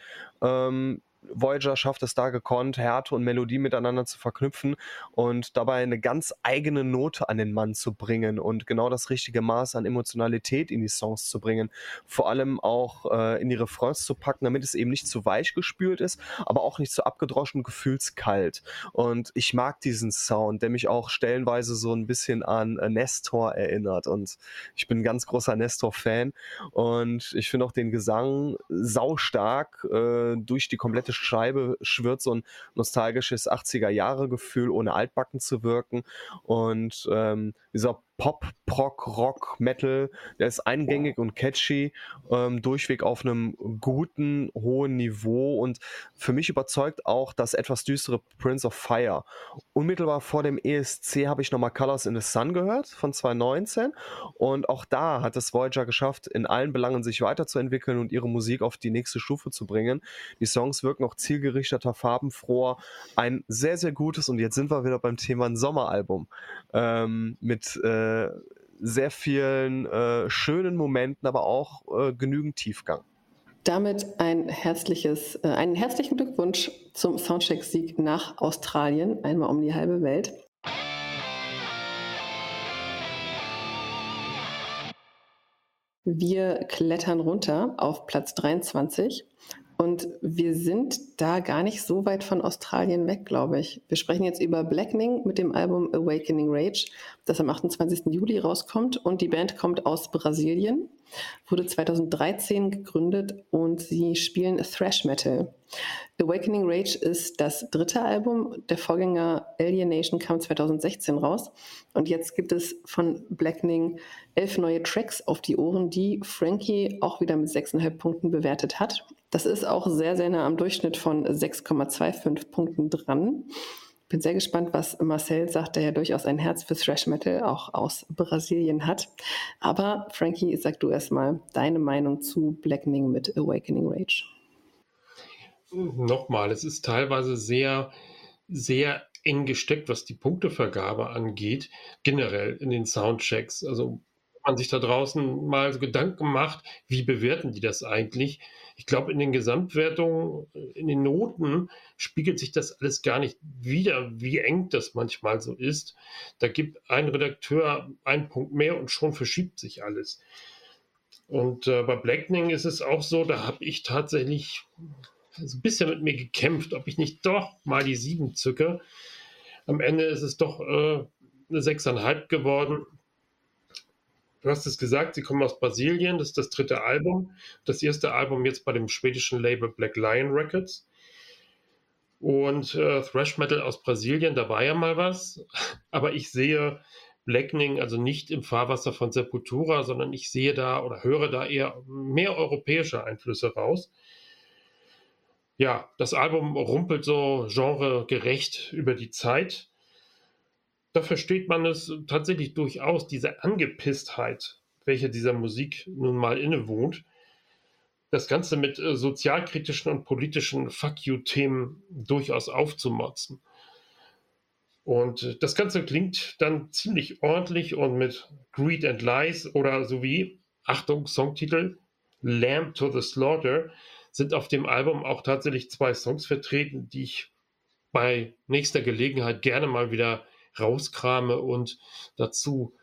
Ähm, Voyager schafft es da gekonnt, Härte und Melodie miteinander zu verknüpfen und dabei eine ganz eigene Note an den Mann zu bringen und genau das richtige Maß an Emotionalität in die Songs zu bringen. Vor allem auch äh, in die Refrains zu packen, damit es eben nicht zu weich gespült ist, aber auch nicht zu abgedroschen, gefühlskalt. Und ich mag diesen Sound, der mich auch stellenweise so ein bisschen an äh, Nestor erinnert. Und ich bin ein ganz großer Nestor-Fan und ich finde auch den Gesang saustark äh, durch die komplette Scheibe schwirrt so ein nostalgisches 80er-Jahre-Gefühl, ohne altbacken zu wirken. Und ähm, dieser Pop, Prog, Rock, Metal, der ist eingängig und catchy, ähm, durchweg auf einem guten, hohen Niveau und für mich überzeugt auch das etwas düstere Prince of Fire. Unmittelbar vor dem ESC habe ich nochmal Colors in the Sun gehört von 2019 und auch da hat es Voyager geschafft, in allen Belangen sich weiterzuentwickeln und ihre Musik auf die nächste Stufe zu bringen. Die Songs wirken auch zielgerichteter, farbenfroher, ein sehr, sehr gutes und jetzt sind wir wieder beim Thema ein Sommeralbum ähm, mit äh, sehr vielen äh, schönen Momenten, aber auch äh, genügend Tiefgang. Damit ein herzliches, äh, einen herzlichen Glückwunsch zum Soundcheck-Sieg nach Australien, einmal um die halbe Welt. Wir klettern runter auf Platz 23 und wir sind da gar nicht so weit von Australien weg, glaube ich. Wir sprechen jetzt über Blackening mit dem Album Awakening Rage, das am 28. Juli rauskommt. Und die Band kommt aus Brasilien, wurde 2013 gegründet und sie spielen Thrash Metal. Awakening Rage ist das dritte Album. Der Vorgänger Alienation kam 2016 raus. Und jetzt gibt es von Blackening elf neue Tracks auf die Ohren, die Frankie auch wieder mit 6,5 Punkten bewertet hat. Das ist auch sehr, sehr nah am Durchschnitt von 6,25 Punkten dran. Bin sehr gespannt, was Marcel sagt, der ja durchaus ein Herz für Thrash Metal auch aus Brasilien hat. Aber Frankie, sag du erstmal deine Meinung zu Blackening mit Awakening Rage. Nochmal, es ist teilweise sehr, sehr eng gesteckt, was die Punktevergabe angeht, generell in den Soundchecks. Also man sich da draußen mal so Gedanken macht, wie bewerten die das eigentlich? Ich glaube, in den Gesamtwertungen, in den Noten spiegelt sich das alles gar nicht wieder, wie eng das manchmal so ist. Da gibt ein Redakteur einen Punkt mehr und schon verschiebt sich alles. Und äh, bei Blackening ist es auch so, da habe ich tatsächlich ein bisschen mit mir gekämpft, ob ich nicht doch mal die sieben zücke. Am Ende ist es doch äh, eine 6,5 geworden. Du hast es gesagt, sie kommen aus Brasilien, das ist das dritte Album. Das erste Album jetzt bei dem schwedischen Label Black Lion Records. Und äh, Thrash Metal aus Brasilien, da war ja mal was. Aber ich sehe Blackening also nicht im Fahrwasser von Sepultura, sondern ich sehe da oder höre da eher mehr europäische Einflüsse raus. Ja, das Album rumpelt so genregerecht über die Zeit da versteht man es tatsächlich durchaus, diese Angepisstheit, welche dieser Musik nun mal innewohnt. Das Ganze mit äh, sozialkritischen und politischen Fuck you-Themen durchaus aufzumotzen. Und äh, das Ganze klingt dann ziemlich ordentlich und mit Greed and Lies oder so wie, Achtung, Songtitel, Lamb to the Slaughter, sind auf dem Album auch tatsächlich zwei Songs vertreten, die ich bei nächster Gelegenheit gerne mal wieder rauskrame und dazu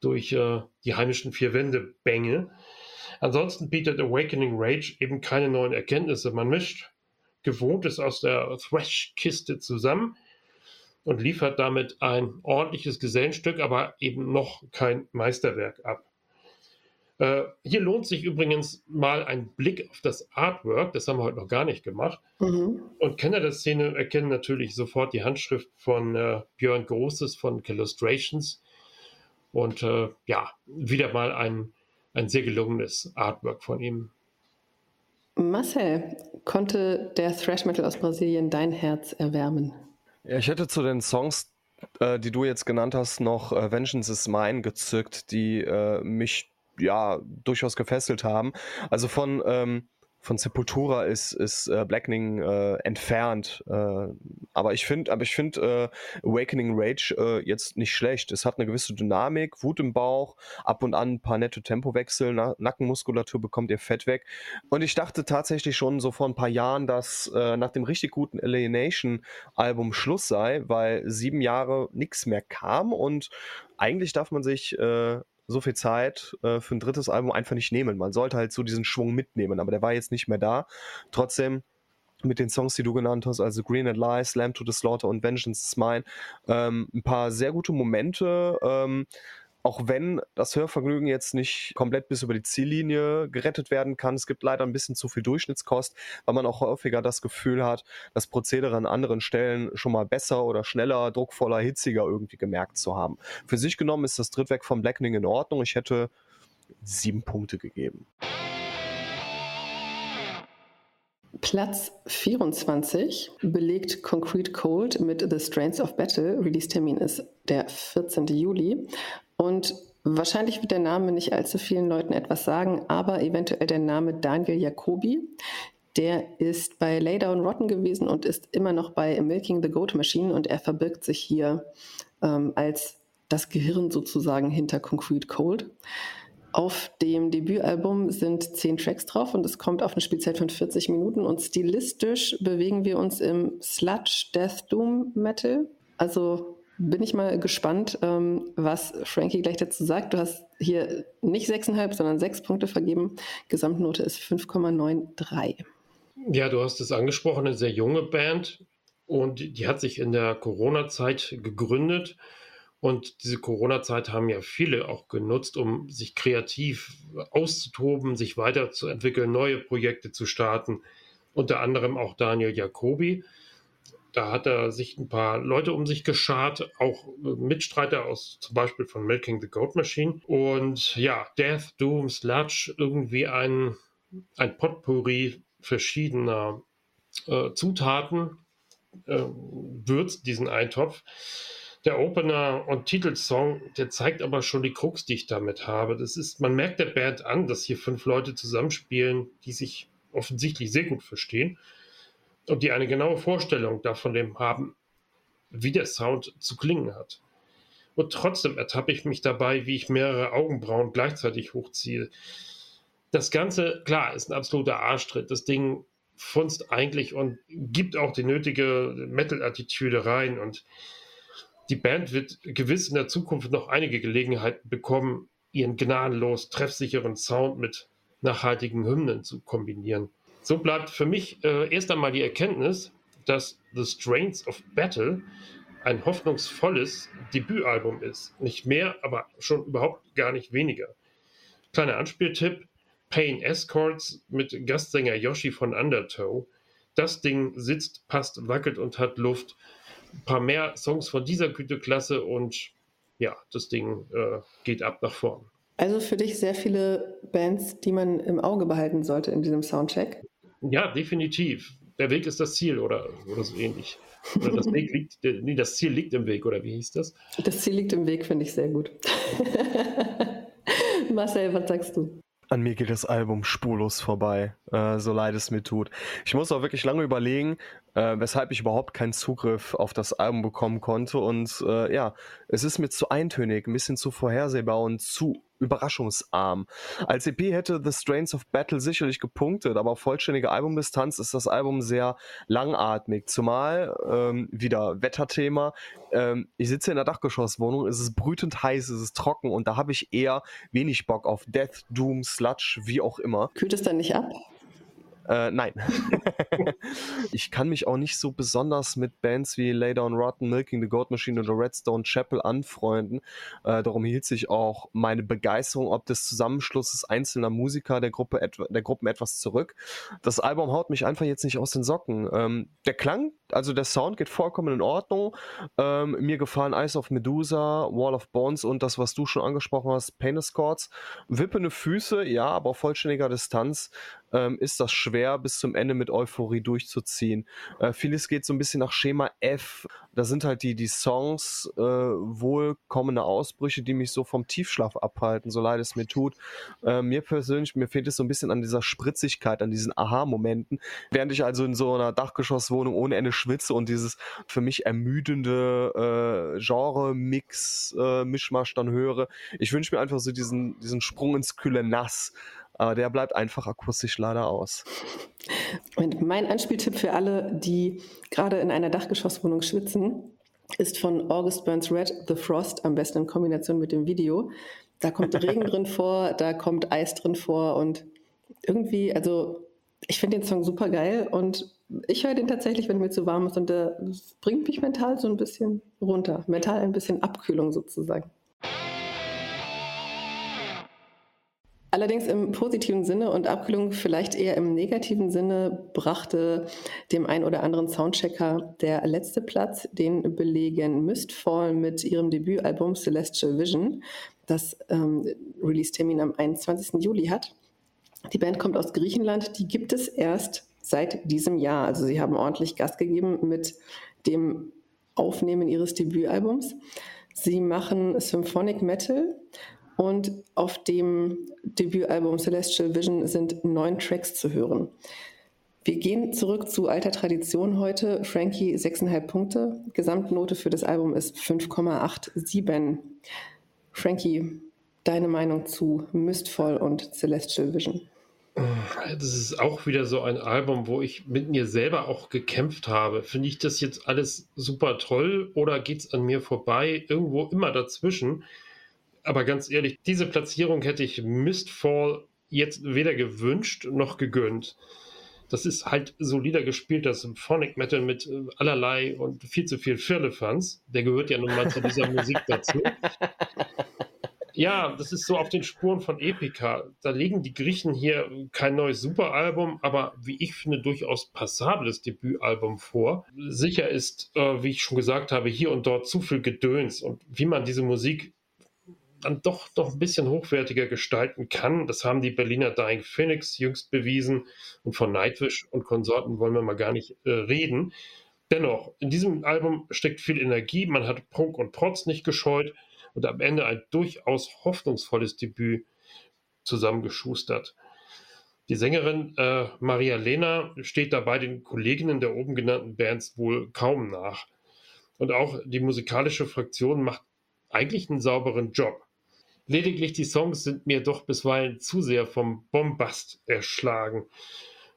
durch äh, die heimischen vier Wände bänge. Ansonsten bietet Awakening Rage eben keine neuen Erkenntnisse. Man mischt Gewohntes aus der Thrash-Kiste zusammen und liefert damit ein ordentliches Gesellenstück, aber eben noch kein Meisterwerk ab. Äh, hier lohnt sich übrigens mal ein Blick auf das Artwork, das haben wir heute noch gar nicht gemacht. Mhm. Und Kenner der Szene erkennen natürlich sofort die Handschrift von äh, Björn Großes von Illustrations. Und äh, ja, wieder mal ein, ein sehr gelungenes Artwork von ihm. Marcel, konnte der Thrash Metal aus Brasilien dein Herz erwärmen? Ja, ich hätte zu den Songs, äh, die du jetzt genannt hast, noch äh, Vengeance is Mine gezückt, die äh, mich ja durchaus gefesselt haben. Also von ähm, von Sepultura ist, ist äh, Blackening äh, entfernt. Äh, aber ich finde, aber ich äh, Awakening Rage äh, jetzt nicht schlecht. Es hat eine gewisse Dynamik, Wut im Bauch, ab und an ein paar nette Tempowechsel, Na Nackenmuskulatur bekommt ihr Fett weg. Und ich dachte tatsächlich schon so vor ein paar Jahren, dass äh, nach dem richtig guten Alienation Album Schluss sei, weil sieben Jahre nichts mehr kam und eigentlich darf man sich äh, so viel Zeit äh, für ein drittes Album einfach nicht nehmen. Man sollte halt so diesen Schwung mitnehmen, aber der war jetzt nicht mehr da. Trotzdem mit den Songs, die du genannt hast, also Green and Lies, Slam to the Slaughter und Vengeance is Mine, ähm, ein paar sehr gute Momente. Ähm, auch wenn das Hörvergnügen jetzt nicht komplett bis über die Ziellinie gerettet werden kann, es gibt leider ein bisschen zu viel Durchschnittskost, weil man auch häufiger das Gefühl hat, das Prozedere an anderen Stellen schon mal besser oder schneller, druckvoller, hitziger irgendwie gemerkt zu haben. Für sich genommen ist das Drittwerk von Blackening in Ordnung. Ich hätte sieben Punkte gegeben. Platz 24 belegt Concrete Cold mit The Strains of Battle. Release-Termin ist der 14. Juli. Und wahrscheinlich wird der Name nicht allzu vielen Leuten etwas sagen, aber eventuell der Name Daniel Jacobi. Der ist bei Laydown Rotten gewesen und ist immer noch bei Milking the Goat Machine und er verbirgt sich hier ähm, als das Gehirn sozusagen hinter Concrete Cold. Auf dem Debütalbum sind zehn Tracks drauf und es kommt auf eine Spielzeit von 40 Minuten und stilistisch bewegen wir uns im Sludge Death Doom Metal. Also bin ich mal gespannt, ähm, was Frankie gleich dazu sagt. Du hast hier nicht 6,5, sondern 6 Punkte vergeben. Gesamtnote ist 5,93. Ja, du hast es angesprochen, eine sehr junge Band und die hat sich in der Corona-Zeit gegründet und diese Corona-Zeit haben ja viele auch genutzt, um sich kreativ auszutoben, sich weiterzuentwickeln, neue Projekte zu starten. Unter anderem auch Daniel Jacobi. Da hat er sich ein paar Leute um sich geschart, auch Mitstreiter aus zum Beispiel von Milking the Goat Machine. Und ja, Death, Doom, Sludge, irgendwie ein, ein Potpourri verschiedener äh, Zutaten äh, würzt diesen Eintopf der Opener und Titelsong, der zeigt aber schon die Krux, die ich damit habe. Das ist, man merkt der Band an, dass hier fünf Leute zusammenspielen, die sich offensichtlich sehr gut verstehen und die eine genaue Vorstellung davon haben, wie der Sound zu klingen hat. Und trotzdem ertappe ich mich dabei, wie ich mehrere Augenbrauen gleichzeitig hochziehe. Das Ganze, klar, ist ein absoluter Arschtritt. Das Ding funzt eigentlich und gibt auch die nötige Metal-Attitüde rein. Und die Band wird gewiss in der Zukunft noch einige Gelegenheiten bekommen, ihren gnadenlos treffsicheren Sound mit nachhaltigen Hymnen zu kombinieren. So bleibt für mich äh, erst einmal die Erkenntnis, dass The Strains of Battle ein hoffnungsvolles Debütalbum ist. Nicht mehr, aber schon überhaupt gar nicht weniger. Kleiner Anspieltipp: Pain Escorts mit Gastsänger Yoshi von Undertow. Das Ding sitzt, passt, wackelt und hat Luft. Ein paar mehr Songs von dieser Güteklasse und ja, das Ding äh, geht ab nach vorn. Also für dich sehr viele Bands, die man im Auge behalten sollte in diesem Soundcheck? Ja, definitiv. Der Weg ist das Ziel oder, oder so ähnlich. Oder das, Weg liegt, nee, das Ziel liegt im Weg, oder wie hieß das? Das Ziel liegt im Weg, finde ich sehr gut. Marcel, was sagst du? An mir geht das Album spurlos vorbei, äh, so leid es mir tut. Ich muss auch wirklich lange überlegen, äh, weshalb ich überhaupt keinen Zugriff auf das Album bekommen konnte. Und äh, ja, es ist mir zu eintönig, ein bisschen zu vorhersehbar und zu überraschungsarm. Als EP hätte The Strains of Battle sicherlich gepunktet, aber auf vollständige Albumdistanz ist das Album sehr langatmig. Zumal, ähm, wieder Wetterthema, ähm, ich sitze in der Dachgeschosswohnung, es ist brütend heiß, es ist trocken und da habe ich eher wenig Bock auf Death, Doom, Sludge, wie auch immer. Kühlt es dann nicht ab? Äh, nein. ich kann mich auch nicht so besonders mit Bands wie Lay Down Rotten, Milking the Goat Machine oder Redstone Chapel anfreunden. Äh, darum hielt sich auch meine Begeisterung ob des Zusammenschlusses einzelner Musiker der, Gruppe der Gruppen etwas zurück. Das Album haut mich einfach jetzt nicht aus den Socken. Ähm, der Klang, also der Sound geht vollkommen in Ordnung. Ähm, mir gefallen Eyes of Medusa, Wall of Bones und das, was du schon angesprochen hast, Penis Chords. Wippende Füße, ja, aber auf vollständiger Distanz ähm, ist das schwer bis zum Ende mit Euphorie durchzuziehen. Äh, vieles geht so ein bisschen nach Schema F. Da sind halt die, die Songs äh, wohlkommende Ausbrüche, die mich so vom Tiefschlaf abhalten, so leid es mir tut. Äh, mir persönlich, mir fehlt es so ein bisschen an dieser Spritzigkeit, an diesen Aha-Momenten. Während ich also in so einer Dachgeschosswohnung ohne Ende schwitze und dieses für mich ermüdende äh, Genre-Mix, äh, Mischmasch dann höre. Ich wünsche mir einfach so diesen, diesen Sprung ins kühle Nass. Aber der bleibt einfach akustisch leider aus. Und mein Anspieltipp für alle, die gerade in einer Dachgeschosswohnung schwitzen, ist von August Burns Red, The Frost, am besten in Kombination mit dem Video. Da kommt Regen drin vor, da kommt Eis drin vor und irgendwie, also ich finde den Song super geil und ich höre den tatsächlich, wenn mir zu warm ist und der bringt mich mental so ein bisschen runter. Mental ein bisschen Abkühlung sozusagen. Allerdings im positiven Sinne und Abkühlung vielleicht eher im negativen Sinne brachte dem ein oder anderen Soundchecker der letzte Platz, den belegen Mistfall mit ihrem Debütalbum Celestial Vision, das ähm, Release-Termin am 21. Juli hat. Die Band kommt aus Griechenland, die gibt es erst seit diesem Jahr. Also sie haben ordentlich Gas gegeben mit dem Aufnehmen ihres Debütalbums. Sie machen Symphonic Metal und auf dem Debütalbum Celestial Vision sind neun Tracks zu hören. Wir gehen zurück zu alter Tradition heute. Frankie 6,5 Punkte. Gesamtnote für das Album ist 5,87. Frankie, deine Meinung zu Mistfall und Celestial Vision? Das ist auch wieder so ein Album, wo ich mit mir selber auch gekämpft habe. Finde ich das jetzt alles super toll oder geht es an mir vorbei? Irgendwo immer dazwischen aber ganz ehrlich, diese Platzierung hätte ich Mistfall jetzt weder gewünscht noch gegönnt. Das ist halt solider gespielter Symphonic Metal mit äh, allerlei und viel zu viel Firlefanz. Der gehört ja nun mal zu dieser Musik dazu. Ja, das ist so auf den Spuren von Epica. Da legen die Griechen hier kein neues Superalbum, aber wie ich finde, durchaus passables Debütalbum vor. Sicher ist, äh, wie ich schon gesagt habe, hier und dort zu viel Gedöns und wie man diese Musik dann doch noch ein bisschen hochwertiger gestalten kann. Das haben die Berliner Dying Phoenix jüngst bewiesen und von Nightwish und Konsorten wollen wir mal gar nicht äh, reden. Dennoch, in diesem Album steckt viel Energie, man hat Prunk und Protz nicht gescheut und am Ende ein durchaus hoffnungsvolles Debüt zusammengeschustert. Die Sängerin äh, Maria Lena steht dabei den Kolleginnen der oben genannten Bands wohl kaum nach. Und auch die musikalische Fraktion macht eigentlich einen sauberen Job. Lediglich die Songs sind mir doch bisweilen zu sehr vom Bombast erschlagen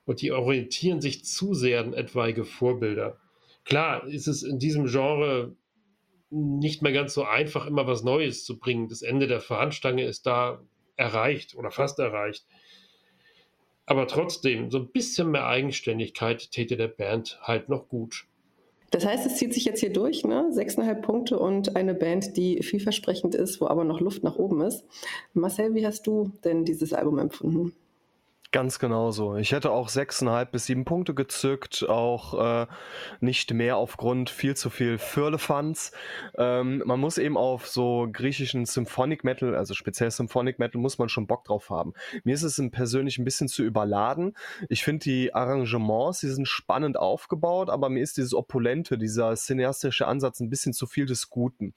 und die orientieren sich zu sehr an etwaige Vorbilder. Klar ist es in diesem Genre nicht mehr ganz so einfach, immer was Neues zu bringen. Das Ende der Fahnenstange ist da erreicht oder fast erreicht. Aber trotzdem, so ein bisschen mehr Eigenständigkeit täte der Band halt noch gut. Das heißt, es zieht sich jetzt hier durch, ne? Sechseinhalb Punkte und eine Band, die vielversprechend ist, wo aber noch Luft nach oben ist. Marcel, wie hast du denn dieses Album empfunden? Ganz genau so. Ich hätte auch sechseinhalb bis sieben Punkte gezückt, auch äh, nicht mehr aufgrund viel zu viel Firlefanz. Ähm, man muss eben auf so griechischen Symphonic Metal, also speziell Symphonic Metal, muss man schon Bock drauf haben. Mir ist es persönlich ein bisschen zu überladen. Ich finde die Arrangements, die sind spannend aufgebaut, aber mir ist dieses Opulente, dieser cineastische Ansatz ein bisschen zu viel des Guten.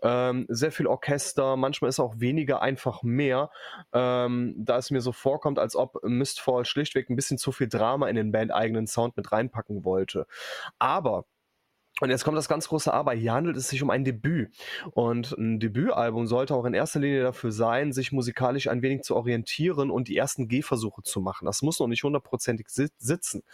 Ähm, sehr viel Orchester, manchmal ist auch weniger einfach mehr, ähm, da es mir so vorkommt, als ob Mistfall schlichtweg ein bisschen zu viel Drama in den bandeigenen Sound mit reinpacken wollte. Aber und jetzt kommt das ganz große Aber. Hier handelt es sich um ein Debüt. Und ein Debütalbum sollte auch in erster Linie dafür sein, sich musikalisch ein wenig zu orientieren und die ersten Gehversuche zu machen. Das muss noch nicht hundertprozentig sitzen.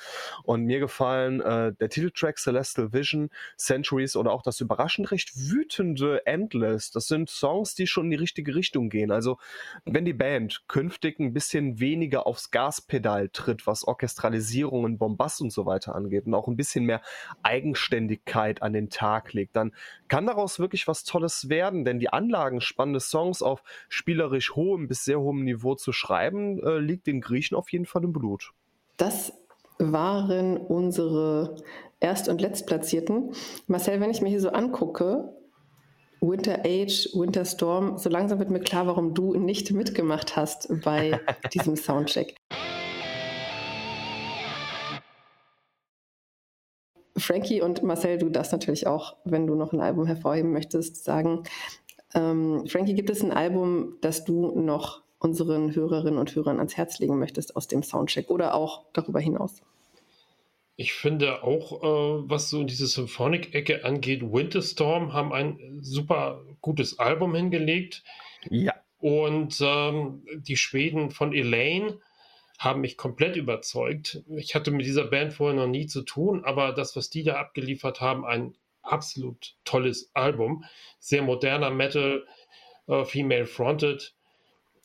Und mir gefallen äh, der Titeltrack Celestial Vision, Centuries oder auch das überraschend recht wütende Endless. Das sind Songs, die schon in die richtige Richtung gehen. Also wenn die Band künftig ein bisschen weniger aufs Gaspedal tritt, was Orchestralisierungen, Bombast und so weiter angeht und auch ein bisschen mehr eigenständig Persönlichkeit an den Tag legt, dann kann daraus wirklich was Tolles werden, denn die Anlagen, spannende Songs auf spielerisch hohem bis sehr hohem Niveau zu schreiben, äh, liegt den Griechen auf jeden Fall im Blut. Das waren unsere Erst- und Letztplatzierten. Marcel, wenn ich mir hier so angucke, Winter Age, Winter Storm, so langsam wird mir klar, warum du nicht mitgemacht hast bei diesem Soundcheck. Frankie und Marcel, du darfst natürlich auch, wenn du noch ein Album hervorheben möchtest, sagen. Ähm, Frankie, gibt es ein Album, das du noch unseren Hörerinnen und Hörern ans Herz legen möchtest aus dem Soundcheck oder auch darüber hinaus? Ich finde auch, äh, was so diese Symphonic-Ecke angeht, Winterstorm haben ein super gutes Album hingelegt. Ja. Und ähm, die Schweden von Elaine haben mich komplett überzeugt. Ich hatte mit dieser Band vorher noch nie zu tun, aber das, was die da abgeliefert haben, ein absolut tolles Album. Sehr moderner Metal, äh, female fronted.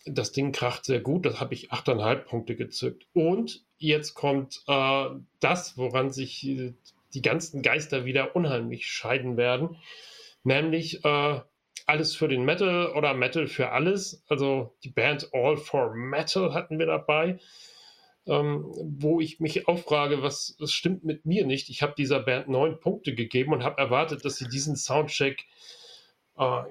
Das Ding kracht sehr gut. Das habe ich 8,5 Punkte gezückt. Und jetzt kommt äh, das, woran sich äh, die ganzen Geister wieder unheimlich scheiden werden, nämlich äh, alles für den Metal oder Metal für alles. Also die Band All for Metal hatten wir dabei ähm, wo ich mich auch frage, was, was stimmt mit mir nicht? Ich habe dieser Band neun Punkte gegeben und habe erwartet, dass sie diesen Soundcheck äh,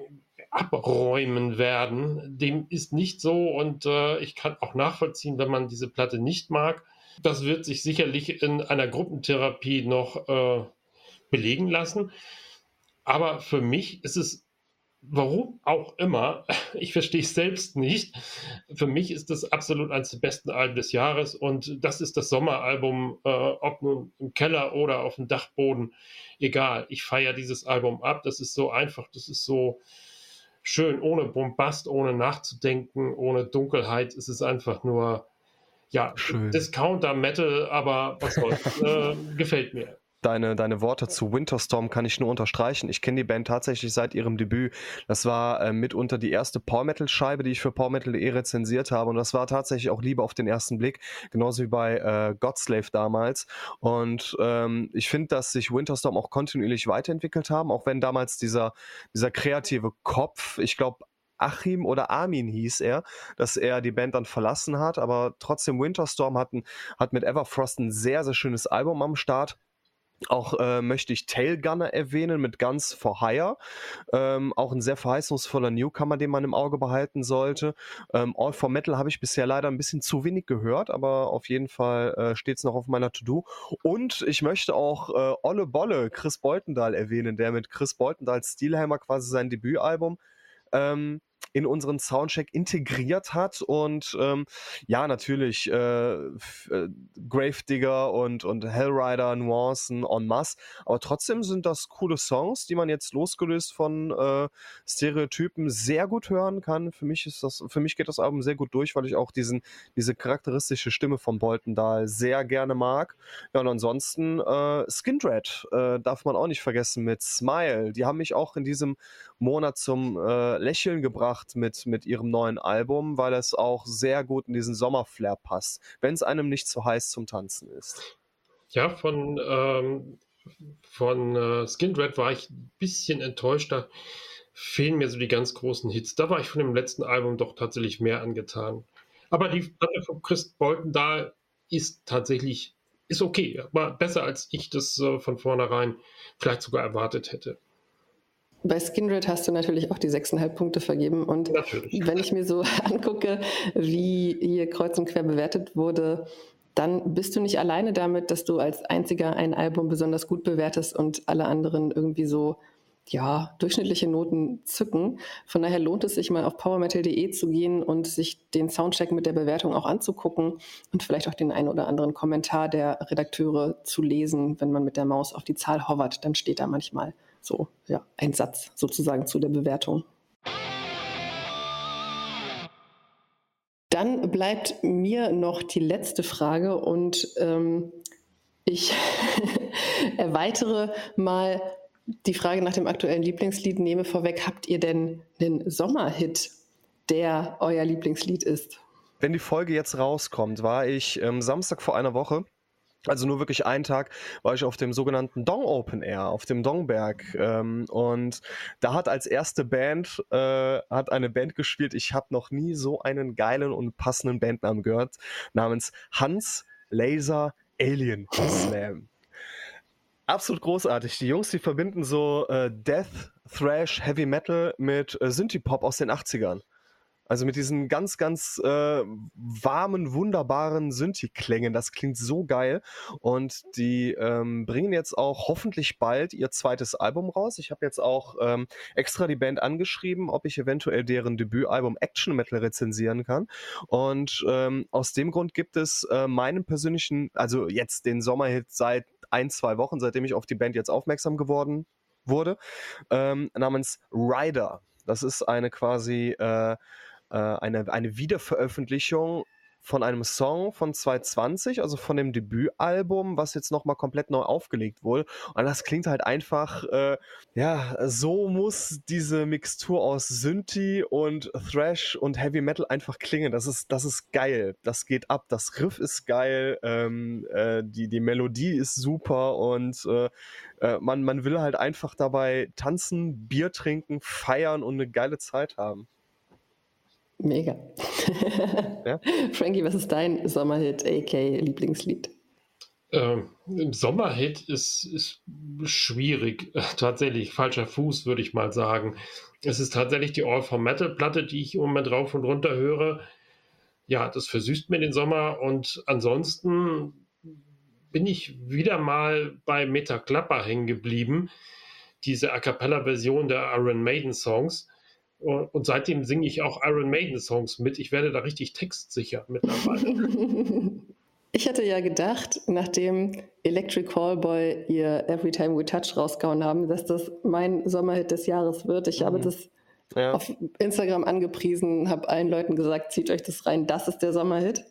abräumen werden. Dem ist nicht so und äh, ich kann auch nachvollziehen, wenn man diese Platte nicht mag. Das wird sich sicherlich in einer Gruppentherapie noch äh, belegen lassen. Aber für mich ist es warum auch immer, ich verstehe es selbst nicht. Für mich ist das absolut eines der besten Alben des Jahres und das ist das Sommeralbum, äh, ob nun im Keller oder auf dem Dachboden, egal. Ich feiere dieses Album ab. Das ist so einfach, das ist so schön, ohne Bombast, ohne nachzudenken, ohne Dunkelheit. Es ist einfach nur, ja, schön. Discounter Metal, aber was soll's, äh, gefällt mir deine, deine Worte zu Winterstorm kann ich nur unterstreichen. Ich kenne die Band tatsächlich seit ihrem Debüt. Das war äh, mitunter die erste Power Metal Scheibe, die ich für Power Metal.de rezensiert habe. Und das war tatsächlich auch Liebe auf den ersten Blick, genauso wie bei äh, Godslave damals. Und ähm, ich finde, dass sich Winterstorm auch kontinuierlich weiterentwickelt haben, auch wenn damals dieser, dieser kreative Kopf, ich glaube, Achim oder Armin hieß er, dass er die Band dann verlassen hat, aber trotzdem Winterstorm hat, hat mit Everfrost ein sehr, sehr schönes Album am Start. Auch äh, möchte ich Tailgunner erwähnen mit Guns for Hire. Ähm, auch ein sehr verheißungsvoller Newcomer, den man im Auge behalten sollte. Ähm, All for Metal habe ich bisher leider ein bisschen zu wenig gehört, aber auf jeden Fall äh, steht es noch auf meiner To-Do. Und ich möchte auch äh, Olle Bolle, Chris Beutendahl erwähnen, der mit Chris Beutendahls Steelhammer quasi sein Debütalbum ähm, in unseren Soundcheck integriert hat. Und ähm, ja, natürlich äh, äh, Gravedigger und, und Hellrider, Nuancen en masse. Aber trotzdem sind das coole Songs, die man jetzt losgelöst von äh, Stereotypen sehr gut hören kann. Für mich ist das, für mich geht das Album sehr gut durch, weil ich auch diesen, diese charakteristische Stimme von Bolton Dahl sehr gerne mag. Ja, und ansonsten äh, Skindred äh, darf man auch nicht vergessen mit Smile. Die haben mich auch in diesem Monat zum äh, Lächeln gebracht mit, mit ihrem neuen Album, weil es auch sehr gut in diesen Sommerflair passt, wenn es einem nicht zu heiß zum Tanzen ist. Ja, von, ähm, von äh, Skin Red war ich ein bisschen enttäuscht. Da fehlen mir so die ganz großen Hits. Da war ich von dem letzten Album doch tatsächlich mehr angetan. Aber die Platte von Chris Bolton da ist tatsächlich ist okay, aber besser als ich das äh, von vornherein vielleicht sogar erwartet hätte. Bei Skindred hast du natürlich auch die 6,5 Punkte vergeben. Und natürlich. wenn ich mir so angucke, wie hier kreuz und quer bewertet wurde, dann bist du nicht alleine damit, dass du als einziger ein Album besonders gut bewertest und alle anderen irgendwie so ja, durchschnittliche Noten zücken. Von daher lohnt es sich mal auf powermetal.de zu gehen und sich den Soundcheck mit der Bewertung auch anzugucken und vielleicht auch den einen oder anderen Kommentar der Redakteure zu lesen, wenn man mit der Maus auf die Zahl hovert, dann steht da manchmal so, ja, ein Satz sozusagen zu der Bewertung. Dann bleibt mir noch die letzte Frage und ähm, ich erweitere mal die Frage nach dem aktuellen Lieblingslied. Nehme vorweg, habt ihr denn einen Sommerhit, der euer Lieblingslied ist? Wenn die Folge jetzt rauskommt, war ich ähm, Samstag vor einer Woche also nur wirklich einen Tag war ich auf dem sogenannten Dong Open Air, auf dem Dongberg. Ähm, und da hat als erste Band, äh, hat eine Band gespielt, ich habe noch nie so einen geilen und passenden Bandnamen gehört, namens Hans Laser Alien Slam. Absolut großartig. Die Jungs, die verbinden so äh, Death, Thrash, Heavy Metal mit äh, Synthie-Pop aus den 80ern. Also mit diesen ganz, ganz äh, warmen, wunderbaren Synthi-Klängen. Das klingt so geil. Und die ähm, bringen jetzt auch hoffentlich bald ihr zweites Album raus. Ich habe jetzt auch ähm, extra die Band angeschrieben, ob ich eventuell deren Debütalbum Action Metal rezensieren kann. Und ähm, aus dem Grund gibt es äh, meinen persönlichen, also jetzt den Sommerhit seit ein, zwei Wochen, seitdem ich auf die Band jetzt aufmerksam geworden wurde, ähm, namens Rider. Das ist eine quasi äh, äh, eine, eine Wiederveröffentlichung von einem Song von 2020, also von dem Debütalbum, was jetzt nochmal komplett neu aufgelegt wurde. Und das klingt halt einfach, äh, ja, so muss diese Mixtur aus Synthi und Thrash und Heavy Metal einfach klingen. Das ist, das ist geil. Das geht ab. Das Riff ist geil. Ähm, äh, die, die Melodie ist super und äh, äh man, man will halt einfach dabei tanzen, Bier trinken, feiern und eine geile Zeit haben. Mega. Ja? Frankie, was ist dein Sommerhit, AK Lieblingslied? Ähm, Sommerhit ist, ist schwierig. Tatsächlich, falscher Fuß, würde ich mal sagen. Es ist tatsächlich die All for Metal Platte, die ich im Moment rauf und runter höre. Ja, das versüßt mir den Sommer und ansonsten bin ich wieder mal bei Meta Klapper hängen geblieben. Diese A Cappella-Version der Iron Maiden Songs und seitdem singe ich auch Iron Maiden Songs mit. Ich werde da richtig textsicher mittlerweile. Ich hatte ja gedacht, nachdem Electric Callboy ihr Every Time We Touch rausgehauen haben, dass das mein Sommerhit des Jahres wird. Ich mhm. habe das ja. auf Instagram angepriesen, habe allen Leuten gesagt, zieht euch das rein, das ist der Sommerhit.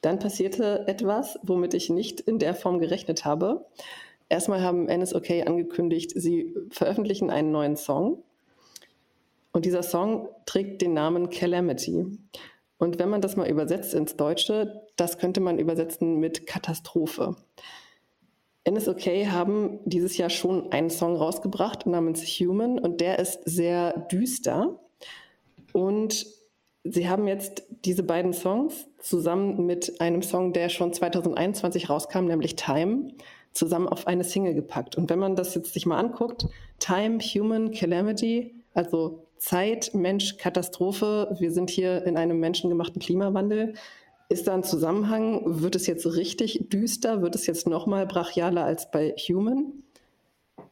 Dann passierte etwas, womit ich nicht in der Form gerechnet habe. Erstmal haben NSOK angekündigt, sie veröffentlichen einen neuen Song und dieser Song trägt den Namen Calamity. Und wenn man das mal übersetzt ins Deutsche, das könnte man übersetzen mit Katastrophe. NSOK haben dieses Jahr schon einen Song rausgebracht namens Human und der ist sehr düster. Und sie haben jetzt diese beiden Songs zusammen mit einem Song, der schon 2021 rauskam, nämlich Time, zusammen auf eine Single gepackt. Und wenn man das jetzt sich mal anguckt, Time, Human, Calamity, also Zeit, Mensch, Katastrophe, wir sind hier in einem menschengemachten Klimawandel. Ist da ein Zusammenhang? Wird es jetzt richtig düster? Wird es jetzt noch mal brachialer als bei Human?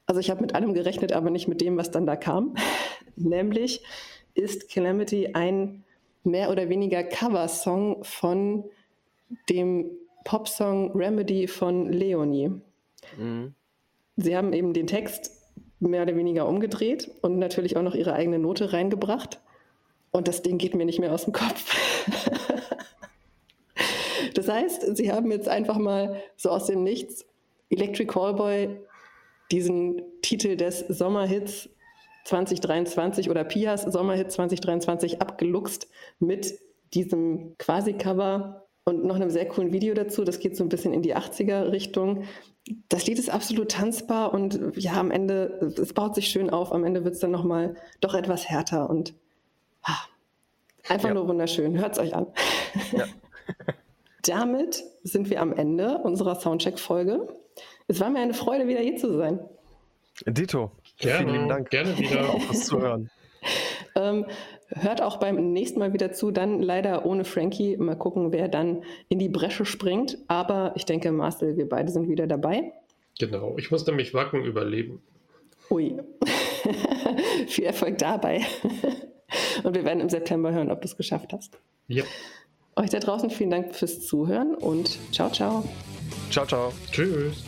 Also ich habe mit allem gerechnet, aber nicht mit dem, was dann da kam. Nämlich ist Calamity ein mehr oder weniger Coversong von dem Popsong Remedy von Leonie. Mhm. Sie haben eben den Text mehr oder weniger umgedreht und natürlich auch noch ihre eigene Note reingebracht. Und das Ding geht mir nicht mehr aus dem Kopf. das heißt, sie haben jetzt einfach mal so aus dem Nichts Electric Callboy diesen Titel des Sommerhits 2023 oder Pias Sommerhit 2023 abgeluchst mit diesem Quasi-Cover und noch einem sehr coolen Video dazu. Das geht so ein bisschen in die 80er-Richtung. Das Lied ist absolut tanzbar und ja, am Ende, es baut sich schön auf. Am Ende wird es dann nochmal doch etwas härter und ah, einfach ja. nur wunderschön. Hört es euch an. Ja. Damit sind wir am Ende unserer Soundcheck-Folge. Es war mir eine Freude, wieder hier zu sein. Dito, gerne, vielen lieben Dank. Gerne wieder. Auch was zu hören. ähm, hört auch beim nächsten Mal wieder zu, dann leider ohne Frankie. Mal gucken, wer dann in die Bresche springt. Aber ich denke, Marcel, wir beide sind wieder dabei. Genau, ich muss nämlich Wacken überleben. Ui, viel Erfolg dabei. und wir werden im September hören, ob du es geschafft hast. Ja. Euch da draußen vielen Dank fürs Zuhören und ciao, ciao. Ciao, ciao. Tschüss.